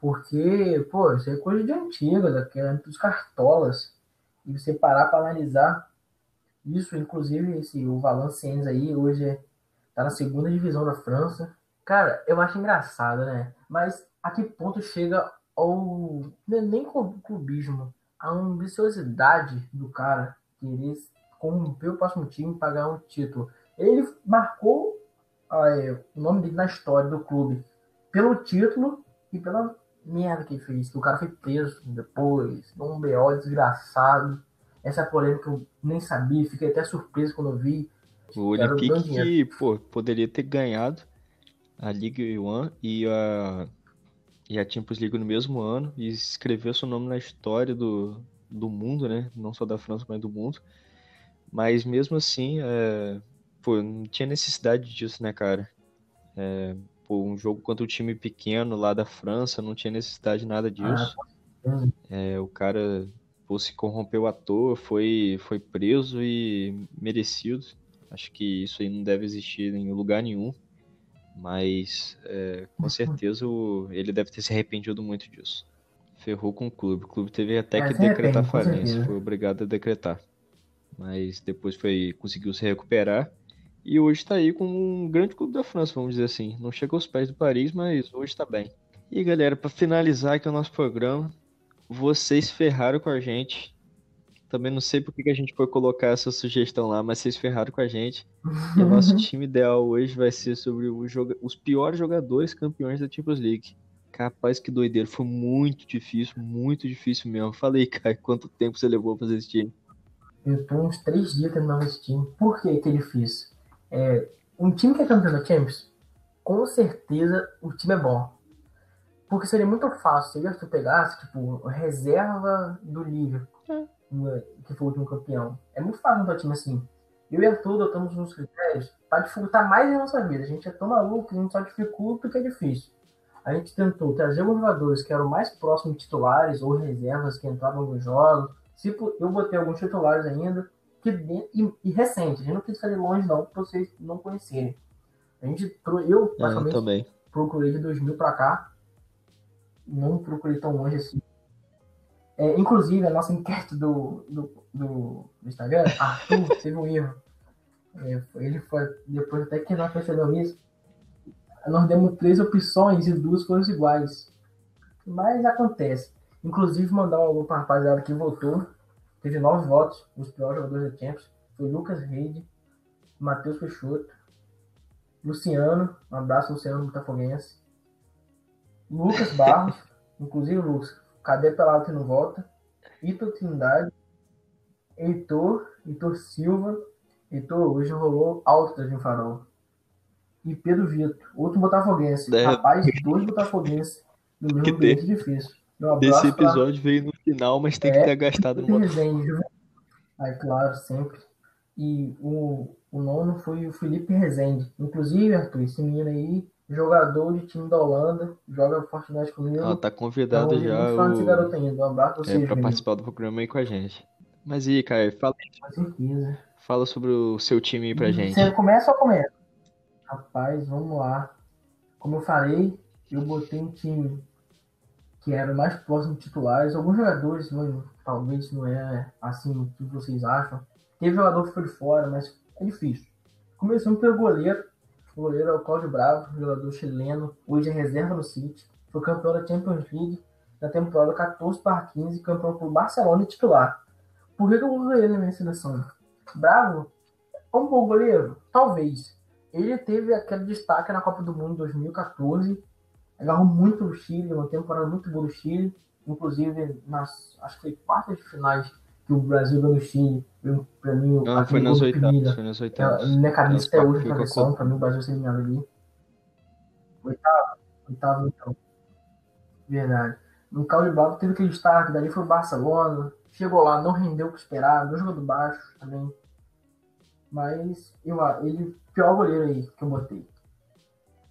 Porque, pô, isso é coisa de antiga, daquela dos cartolas. E você parar para analisar isso, inclusive, esse, o Valenciennes aí, hoje é, tá na segunda divisão da França. Cara, eu acho engraçado, né? Mas a que ponto chega ao. Não é nem clubismo, a ambiciosidade do cara querer corromper o próximo time e pagar um título. Ele marcou é, o nome dele na história do clube pelo título e pela merda que ele fez. Que o cara foi preso depois, um BO desgraçado. Essa polêmica eu nem sabia, fiquei até surpreso quando eu vi. O Olympique que, pô, poderia ter ganhado a Ligue 1 e a, e a Champions League no mesmo ano e escreveu seu nome na história do, do mundo, né? Não só da França, mas do mundo. Mas mesmo assim, é, pô, não tinha necessidade disso, né, cara? É, pô, um jogo contra um time pequeno lá da França, não tinha necessidade de nada disso. Ah, é, o cara pô, se corrompeu à toa, foi, foi preso e merecido. Acho que isso aí não deve existir em lugar nenhum. Mas é, com certeza o, ele deve ter se arrependido muito disso. Ferrou com o clube. O clube teve até que decretar falência. Foi obrigado a decretar. Mas depois foi conseguiu se recuperar. E hoje está aí com um grande clube da França, vamos dizer assim. Não chegou aos pés do Paris, mas hoje está bem. E galera, para finalizar aqui o nosso programa, vocês ferraram com a gente. Também não sei por que a gente foi colocar essa sugestão lá, mas vocês ferraram com a gente. E o nosso time ideal hoje vai ser sobre os piores jogadores campeões da Champions League. Capaz que doideira, foi muito difícil, muito difícil mesmo. Falei, cara, quanto tempo você levou pra fazer esse time? Eu tô uns três dias terminando esse time. Por que que é difícil? É, um time que é campeão da Champions, com certeza o time é bom. Porque seria muito fácil se tu pegasse, tipo, reserva do Liverpool, hum. que foi o último campeão. É muito fácil montar time assim. Eu e Arthur adotamos uns critérios para dificultar mais a nossa vida. A gente é tão maluco que a gente só dificulta porque é difícil. A gente tentou trazer alguns jogadores que eram mais próximos de titulares ou reservas que entravam nos jogos. Tipo, eu botei alguns titulares ainda que, e, e recente. A gente não quis fazer longe não, para vocês não conhecerem. A gente, eu, praticamente, procurei de 2000 para cá não procurei tão longe assim. É, inclusive, a nossa enquete do, do, do, Instagram, Arthur teve um erro. É, ele foi, depois até que nós percebemos isso, nós demos três opções e duas foram iguais. Mas acontece. Inclusive, mandar um alô para a rapaziada que votou. Teve nove votos, os piores jogadores da Champions. Foi Lucas Reide, Matheus Peixoto, Luciano, um abraço, Luciano Botafoguense, Lucas Barros, inclusive Lucas, cadê pelado que não volta? Ito Trindade, Heitor, Heitor Silva, Heitor hoje rolou alto da Farol. E Pedro Vitor, outro botafoguense. É. Rapaz, dois botafoguenses no mesmo ambiente difícil. Esse episódio pra... veio no final, mas tem é, que ter gastado no Resende, Aí, claro, sempre. E o, o nono foi o Felipe Rezende. Inclusive, Arthur, esse menino aí jogador de time da Holanda, joga Fortnite comigo. Ah, tá convidado então, já. O... garoto ainda. Um abraço pra é, pra participar do programa aí com a gente. Mas e Caio, fala. Com certeza. Fala sobre o seu time aí pra gente. Você começa ou começa? Rapaz, vamos lá. Como eu falei, eu botei um time que era mais próximo de titulares. Alguns jogadores, não, talvez não é assim o que vocês acham. Teve jogador que foi de fora, mas é difícil. Começando pelo goleiro, o goleiro é o Cláudio Bravo, jogador chileno, hoje é reserva no City. Foi campeão da Champions League na temporada 14 para 15, campeão por Barcelona e titular. Por que, eu vou ele na minha seleção? Bravo é um bom goleiro? Talvez. Ele teve aquele destaque na Copa do Mundo 2014. Agarrou muito no Chile, uma temporada muito boa do Chile. Inclusive, nas, acho que foi quartas de finais que o Brasil ganhou no Chile, pra mim, ah, foi nas oitavas, foi nas oitavas. Minha cabeça até hoje na versão, pra mim o Brasil ser eliminado ali. Oitavo, oitavo então. Verdade. No Bravo teve aquele destaque, dali foi o Barcelona, chegou lá, não rendeu o que esperava, não jogou do baixo também. Mas eu, ele, pior goleiro aí que eu botei.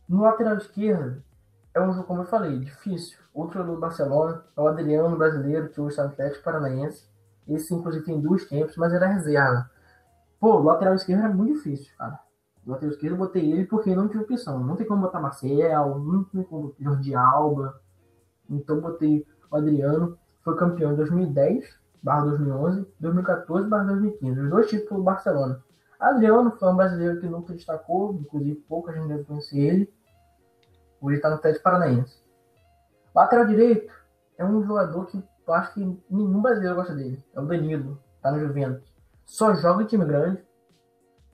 No lateral esquerdo, é um jogo, como eu falei, difícil. Outro do Barcelona, é o Adriano brasileiro, que hoje está no Atlético Paranaense. Esse, inclusive, tem duas tempos, mas era reserva. Pô, o lateral esquerdo era muito difícil, cara. O lateral esquerdo eu botei ele porque não tinha opção. Não tem como botar Marcel, não tem como Jordi Alba. Então botei o Adriano, foi campeão em 2010, barra 2011, 2014, barra 2015. Os dois títulos do Barcelona. Adriano foi um brasileiro que nunca destacou, inclusive pouca gente deve conhecer ele. Hoje está no Atlético Paranaense. Lateral direito é um jogador que eu acho que nenhum brasileiro gosta dele. É o Danilo, tá no Juventus. Só joga em time grande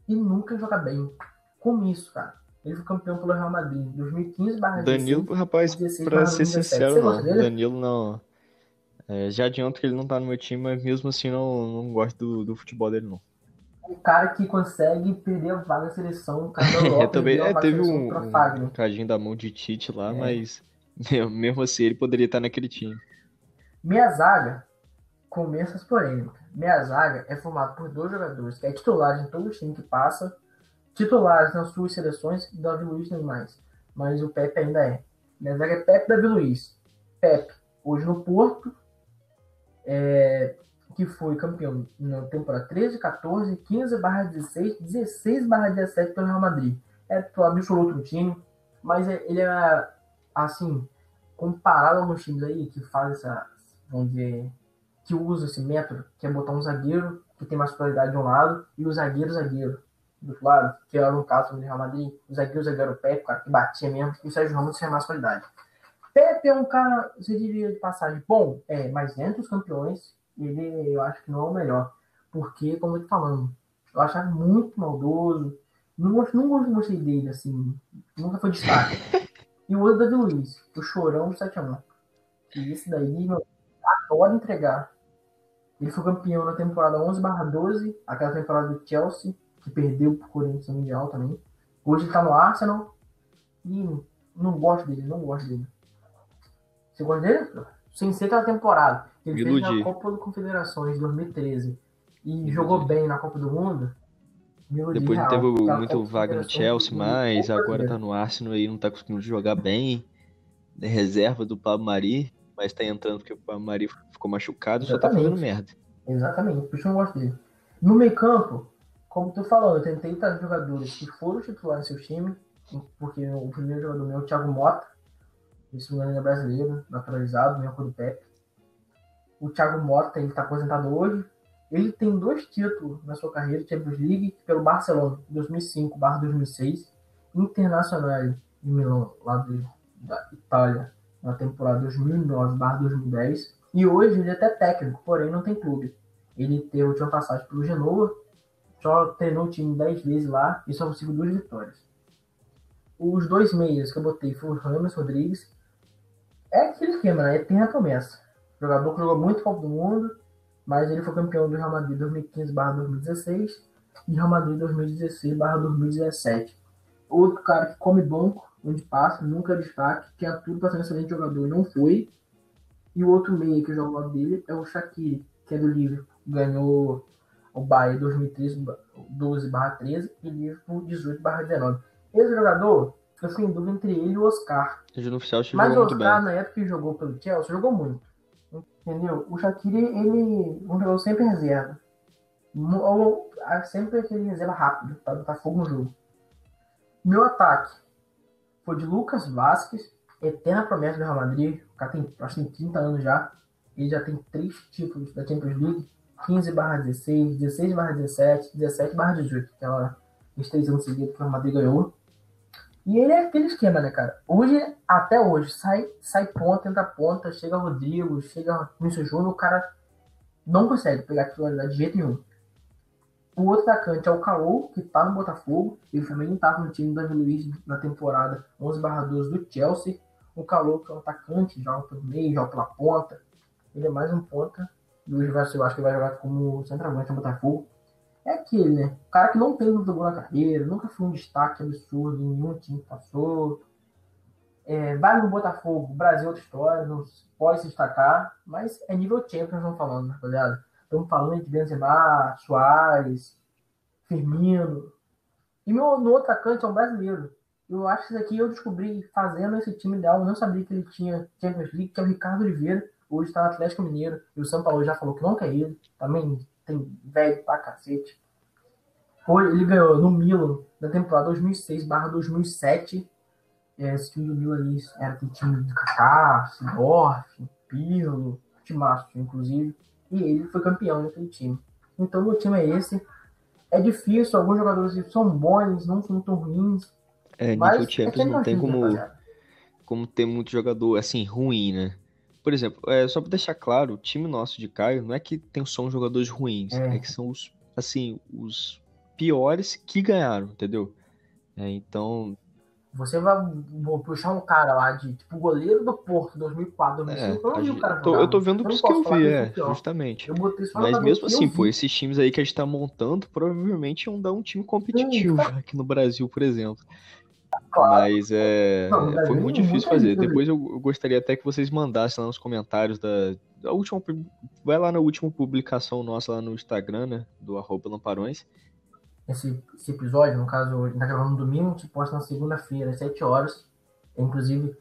e nunca joga bem. Com isso, cara. Ele foi campeão pelo Real Madrid em 2015 Danilo, rapaz, 16, pra ser sincero, não. Danilo não. É, já adianto que ele não tá no meu time, mas mesmo assim não, não gosto do, do futebol dele, não. O cara que consegue perder a vaga da seleção, o cara da Europa, é, também, é, teve um, um cadinho da mão de Tite lá, é. mas mesmo assim ele poderia estar naquele time. Minha zaga começa as polêmicas. Minha zaga é formada por dois jogadores que é titular em todo o time que passa, titulares nas suas seleções, Davi Luiz nem mais. Mas o Pepe ainda é. Minha zaga é Pepe Davi Luiz. Pepe, hoje no Porto, é, que foi campeão na temporada 13, 14, 15 barra 16, 16 barra 17 pelo Real Madrid. É absoluto time, mas é, ele é, assim, comparado a alguns times aí que fazem essa, vamos dizer, que usa esse método, que é botar um zagueiro que tem mais qualidade de um lado e o zagueiro zagueiro do outro lado, que era um caso do Real Madrid, o zagueiro zagueiro Pepe, cara, que batia mesmo, e o Sérgio Ramos tinha mais qualidade. Pepe é um cara, você diria de passagem, bom, é, mas entre os campeões, ele eu acho que não é o melhor. Porque, como eu tô falando, eu achava muito maldoso, não, não gostei dele, assim, nunca foi destaque. E o outro Davi Luiz, o chorão do 7x1. E esse daí, meu, adora entregar. Ele foi campeão na temporada 11/12, aquela temporada do Chelsea, que perdeu pro Corinthians no Mundial também. Hoje ele tá no Arsenal e não gosto dele, não gosto dele. Você gosta dele? Sem ser aquela temporada. Ele fez na Copa do Confederações 2013 e jogou bem na Copa do Mundo. Depois real, teve muito vaga no Chelsea, mas agora tá no Arsenal e não tá conseguindo jogar bem. É reserva do Pablo Mari mas tá entrando porque o Pamari ficou machucado e só tá fazendo merda. Exatamente, por isso eu não gosto dele. No meio campo, como tu falou, eu tentei trazer jogadores que foram titular em seu time, porque o primeiro jogador meu é o Thiago Mota, esse não é brasileiro, naturalizado, meu do Pepe. O Thiago Mota, ele tá aposentado hoje. Ele tem dois títulos na sua carreira, Champions League pelo Barcelona, 2005/2006, Internacional em Milão, lá de, da Itália, na temporada 2009/2010 e hoje ele é até técnico, porém não tem clube. Ele teve a última passagem pelo Genoa, só treinou o time 10 vezes lá e só conseguiu duas vitórias. Os dois meias que eu botei foram o Ramos Rodrigues. É aquele esquema, né? Tem a promessa. Jogador que jogou muito Copa do Mundo, mas ele foi campeão do Real Madrid 2015/2016 e Real Madrid 2016/2017. Outro cara que come banco, onde passa, nunca destaque, tinha tudo para ser um excelente jogador, não foi. E o outro meio que joga ao lado dele é o Shaqiri, que é do Liverpool. Ganhou o Bahia 2013, 12/13 e Liverpool 18/19. Esse jogador, eu em dúvida entre ele e o Oscar. No oficial, Mas o Oscar, na época que jogou pelo Chelsea, jogou muito. Entendeu? O Shaqiri, ele um jogador sempre reserva. Ou sempre aquele reserva rápido, para botar fogo no jogo. Meu ataque foi de Lucas Vasquez, eterna promessa do Real Madrid. O cara tem, acho que tem 30 anos já. Ele já tem três títulos da Champions League: 15 16, 16 17, 17 18. Que é os três anos seguidos que o Real Madrid ganhou. E ele é aquele esquema, né, cara? Hoje, até hoje, sai, sai ponta, entra ponta, chega Rodrigo, chega Vinícius Júnior, o cara não consegue pegar titularidade de jeito nenhum. O outro atacante é o Calou, que tá no Botafogo. Ele também estava no time do Davi Luiz na temporada 11/12 do Chelsea. O Calou, que é um atacante, joga pelo meio, joga pela ponta. Ele é mais um ponta. Hoje vai, eu acho que vai jogar como centroavante no Botafogo. É aquele, né? O cara que não tem muito gol na carreira, nunca foi um destaque absurdo em nenhum time que passou. É, vai no Botafogo, Brasil é outra história, não pode se destacar, mas é nível Champions, estamos falando, rapaziada. Estamos falando de Benzema, Soares, Firmino. E meu, meu outro atacante é um brasileiro. Eu acho que isso aqui eu descobri fazendo esse time ideal. Eu não sabia que ele tinha Champions League, que é o Ricardo Oliveira. Hoje está no Atlético Mineiro. E o São Paulo já falou que não quer ele. Também tem velho pra cacete. Foi, ele ganhou no Milan na temporada 2006/2007. é, esse time do Milan ali era aquele time do Kaká, Sidorf, Pirlo, Timaço, inclusive, e ele foi campeão daquele time. Então, meu time é esse. É difícil, alguns jogadores são bons, não são tão ruins. É, Mas nível Champions é não tem como, como ter muito jogador assim ruim, né? Por exemplo, é, só pra deixar claro, o time nosso de Caio não é que tem só uns jogadores ruins, É. é que são os assim, os piores que ganharam, entendeu? É, então, Você vai vou puxar um cara lá de tipo goleiro do Porto 2004, é, 2005. eu não vi o cara tô- eu tô vendo não isso que eu vi, é, pior. justamente. Eu botei só Mas mesmo assim, pô, esses times aí que a gente tá montando provavelmente iam dar um time competitivo aqui no Brasil, por exemplo. Claro. Mas é, Não, foi muito difícil fazer. liga, Depois eu, eu gostaria até que vocês mandassem lá nos comentários da, da última. Vai lá na última publicação nossa lá no Instagram, né? Do arroba Lamparões. esse, esse episódio, no caso, gente tá gravando no domingo, a gente posta na segunda-feira, às 7 horas. Inclusive,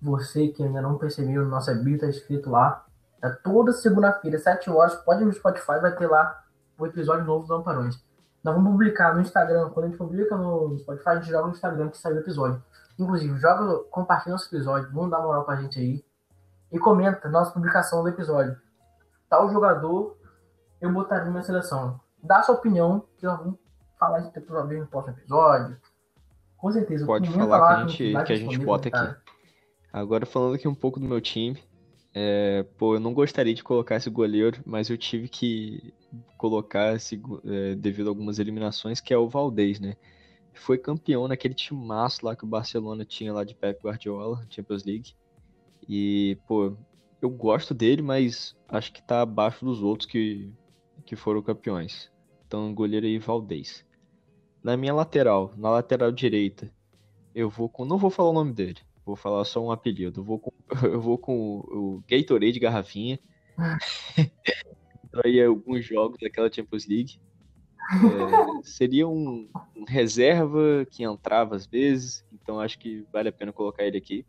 você que ainda não percebeu, no nosso bio tá escrito lá. É toda segunda-feira, às 7 horas, pode ir no Spotify, vai ter lá o episódio novo do Lamparões. Nós vamos publicar no Instagram, quando a gente publica no Spotify, a gente joga no Instagram que saiu o episódio. Inclusive, joga, compartilha nosso episódio, vamos dar moral pra gente aí. E comenta nossa publicação do episódio. Tal jogador eu botaria na minha seleção. Dá sua opinião, que nós vamos falar de talvez no próximo episódio. Com certeza. Pode falar lá que a gente, que a gente bota aqui. comentário. Agora falando aqui um pouco do meu time. É, pô, eu não gostaria de colocar esse goleiro, mas eu tive que colocar esse, é, devido a algumas eliminações, que é o Valdez, né? Foi campeão naquele timaço lá que o Barcelona tinha lá de Pep Guardiola, Champions League. E, pô, eu gosto dele, mas acho que tá abaixo dos outros que, que foram campeões. Então, goleiro aí, Valdez. Na minha lateral, na lateral direita, eu vou. Não vou falar o nome dele, vou falar só um apelido. Eu vou com, eu vou com o, Gatorade Garrafinha. Aí alguns jogos daquela Champions League. É, seria um, um reserva que entrava às vezes, então acho que vale a pena colocar ele aqui.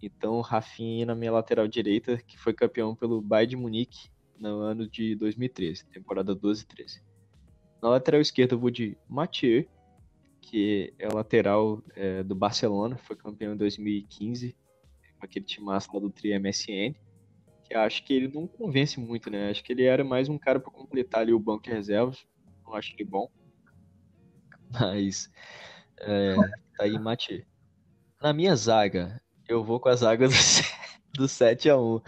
Então, Rafinha na minha lateral direita, que foi campeão pelo Bayern de Munique no ano de 2013, temporada 12 e 13. Na lateral esquerda eu vou de Mathieu, que é lateral é, do Barcelona, foi campeão em 2015, com aquele timaço lá do Tri MSN. Que acho que ele não convence muito, né? Acho que ele era mais um cara para completar ali o banco de reservas. Não acho ele bom. Mas é, tá aí Mathieu. Na minha zaga, eu vou com a zaga do, do 7x1.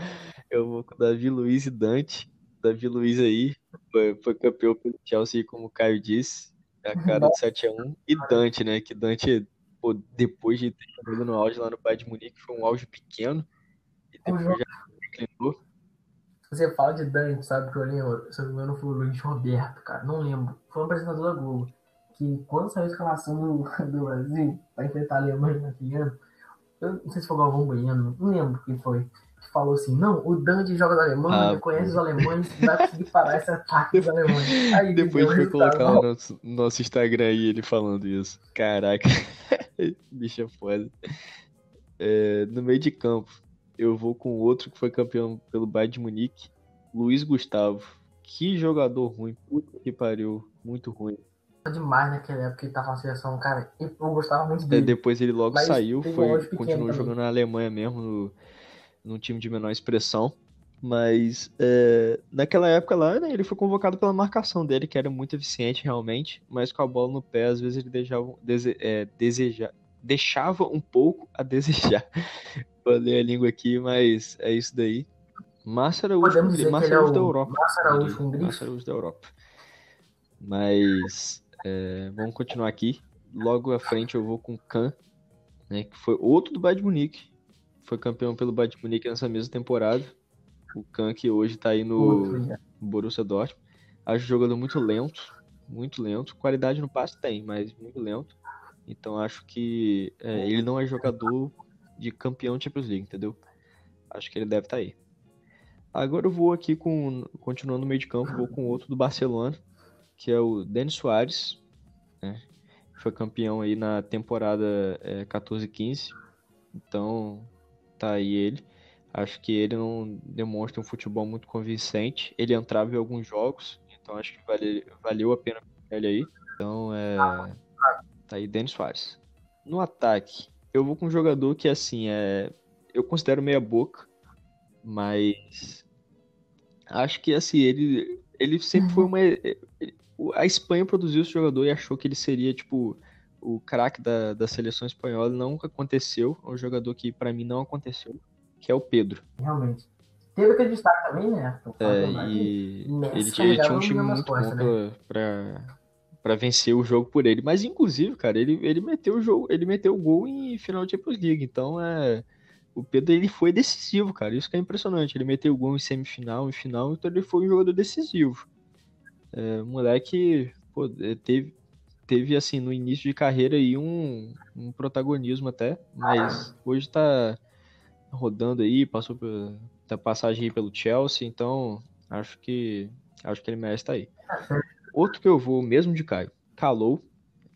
Eu vou com o Davi Luiz e Dante. Davi Luiz aí foi, foi campeão pelo Chelsea, como o Caio disse. É a cara do 7x1. E Dante, né? Que Dante, pô, depois de ter jogado no auge lá no Bayern de Munique, foi um auge pequeno. E depois já declinou. Você fala de Dante, sabe que eu lembro? Se eu não me engano, foi o Luiz Roberto, cara. Não lembro. Foi um apresentador da Globo. Que quando saiu a escalação do, do Brasil pra enfrentar a Alemanha naquele ano, eu não sei se foi o Galvão Bueno, não lembro quem foi. Falou assim: não, o Dante joga da Alemanha, Ah, conhece os alemães, vai conseguir parar esse ataque dos alemães. Aí Depois foi colocar no nosso, no nosso Instagram aí ele falando isso. Caraca, bicho é foda. É, no meio de campo, eu vou com outro que foi campeão pelo Bayern de Munique, Luiz Gustavo. Que jogador ruim, puta que pariu, muito ruim. demais naquela época que ele tava na seleção, cara. Eu gostava muito É, dele. depois ele logo Mas saiu, foi, continuou também. jogando na Alemanha mesmo, no, num time de menor expressão. Mas é, naquela época lá, né, ele foi convocado pela marcação dele, que era muito eficiente realmente, mas com a bola no pé, às vezes ele deixava, dese, é, deseja, deixava um pouco a desejar. Falei a língua aqui, mas é isso daí. Márcio Araújo, Márcio é Araújo da Europa. Márcio Araújo Márcio. Araújo da Europa. Mas é, vamos continuar aqui. Logo à frente eu vou com o Kahn, né, que foi outro do Bayern de Munique. Foi campeão pelo Bayern de Munique nessa mesma temporada. O Kahn que hoje tá aí no né? Borussia Dortmund. Acho jogador muito lento, muito lento. Qualidade no passe tem, mas muito lento. Então acho que é, ele não é jogador de campeão de Champions League, entendeu? Acho que ele deve estar aí. Agora eu vou aqui com, continuando no meio de campo, vou com outro do Barcelona, que é o Denis Soares, né? Foi campeão aí na temporada é, 14-15. Então tá aí ele. Acho que ele não demonstra um futebol muito convincente. Ele entrava em alguns jogos, então acho que vale, valeu a pena ele aí. Então é. Tá aí Denis Soares. No ataque, eu vou com um jogador que, assim, é. Eu considero meia boca, mas. Acho que, assim, ele, ele sempre foi uma. A Espanha produziu esse jogador e achou que ele seria, tipo, o craque da, da seleção espanhola. Nunca aconteceu. É um jogador que, para mim, não aconteceu, que é o Pedro. Realmente. Teve aquele destaque também, né? É, e ele, tinha, ele tinha um time muito bom né? pra, pra vencer o jogo por ele. Mas, inclusive, cara, ele, ele meteu o jogo, ele meteu o gol em final de Champions League. Então, é. O Pedro ele foi decisivo, cara. Isso que é impressionante. Ele meteu o gol em semifinal, em final, então ele foi um jogador decisivo. É, moleque, pô, é, teve, teve, assim, no início de carreira aí um, um protagonismo até, mas hoje tá rodando aí, passou por, tá passagem aí pelo Chelsea, então acho que acho que ele merece estar tá aí. Outro que eu vou mesmo de Caio, Calou,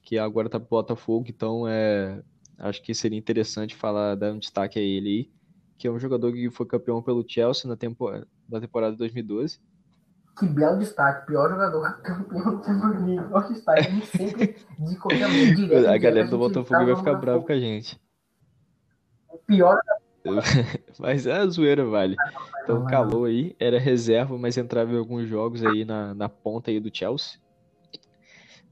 que agora tá pro Botafogo, então é acho que seria interessante falar, dar um destaque a ele aí, que é um jogador que foi campeão pelo Chelsea na temporada, na temporada 2012. Que belo destaque, pior jogador campeão do Champions League. Pior destaque, sempre de qualquer direto. A galera do Botafogo vai ficar bravo com a gente. O pior mas é a zoeira, vale. Então, calou aí, era reserva, mas entrava em alguns jogos aí na, na ponta aí do Chelsea.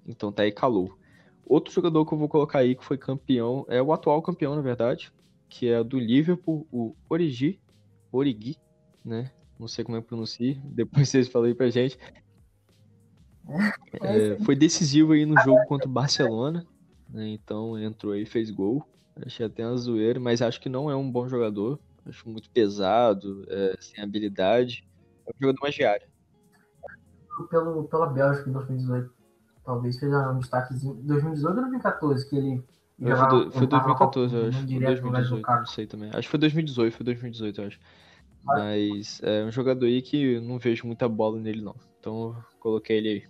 Então tá aí, calou. Outro jogador que eu vou colocar aí que foi campeão, é o atual campeão, na verdade, que é do Liverpool, o Origi, Origi, né? Não sei como é que pronuncia, depois vocês falam aí pra gente. É, foi decisivo aí no jogo contra o Barcelona, né? Então entrou aí, fez gol. Achei até uma zoeira, mas acho que não é um bom jogador. Acho muito pesado, é, sem habilidade. É um jogador mais. Pelo, pela Bélgica em 2018. Talvez seja um destaquezinho. 2018 ou 2014 que ele. Foi, do, foi 2014, eu acho. Foi 2018, não sei também. Acho que foi 2018, foi 2018, eu acho. Mas é um jogador aí que não vejo muita bola nele, não. Então coloquei ele aí.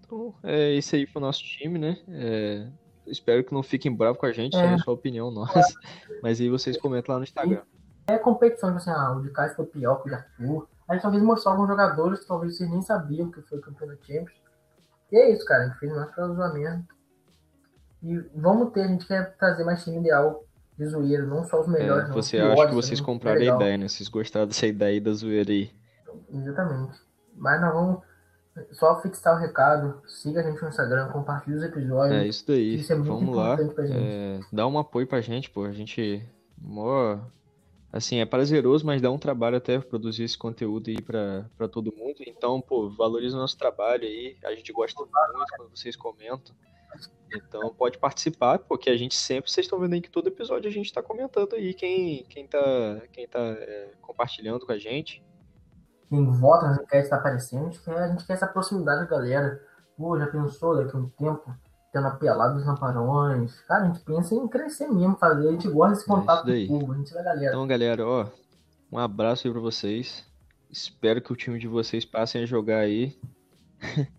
Então, é, esse aí foi o nosso time, né? É, Espero que não fiquem bravos com a gente, é, é só opinião nossa. Mas aí vocês comentam lá no Instagram. É competição, tipo assim, ah, o de Caio foi pior que o de Arthur. A gente talvez mostrou alguns jogadores que talvez vocês nem sabiam que foi campeão da Champions. E é isso, cara. A gente fez mais pra usar mesmo. E vamos ter, a gente quer trazer mais time ideal de zoeira, não só os melhores. É, você acha que vocês compraram a ideia, né? Vocês gostaram dessa ideia aí da zoeira aí. Exatamente. Mas nós vamos só fixar o recado, siga a gente no Instagram, compartilhe os episódios. É isso daí. Isso é muito Vamos lá. É, dá um apoio pra gente, pô. A gente. Mó, assim, é prazeroso, mas dá um trabalho até produzir esse conteúdo aí pra, pra todo mundo. Então, pô, valoriza o nosso trabalho aí. A gente gosta muito quando vocês comentam. Então pode participar, porque a gente sempre, vocês estão vendo aí que todo episódio a gente tá comentando aí quem, quem tá, quem tá é, compartilhando com a gente quem vota nas enquetes está aparecendo, a gente, quer, a gente quer essa proximidade da galera. Pô, já pensou daqui a um tempo tendo apelado dos lamparões? Cara, a gente pensa em crescer mesmo, fazer. A gente gosta desse é contato é com o povo, a gente é da galera. Então, galera, ó, um abraço aí pra vocês. Espero que o time de vocês passem a jogar aí.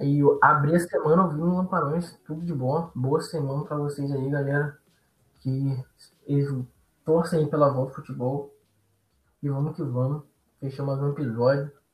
e abrir a semana ouvindo Lamparões, tudo de bom. Boa semana pra vocês aí, galera. Que eles torcem pela volta do futebol. E vamos que vamos. Fechamos mais um episódio.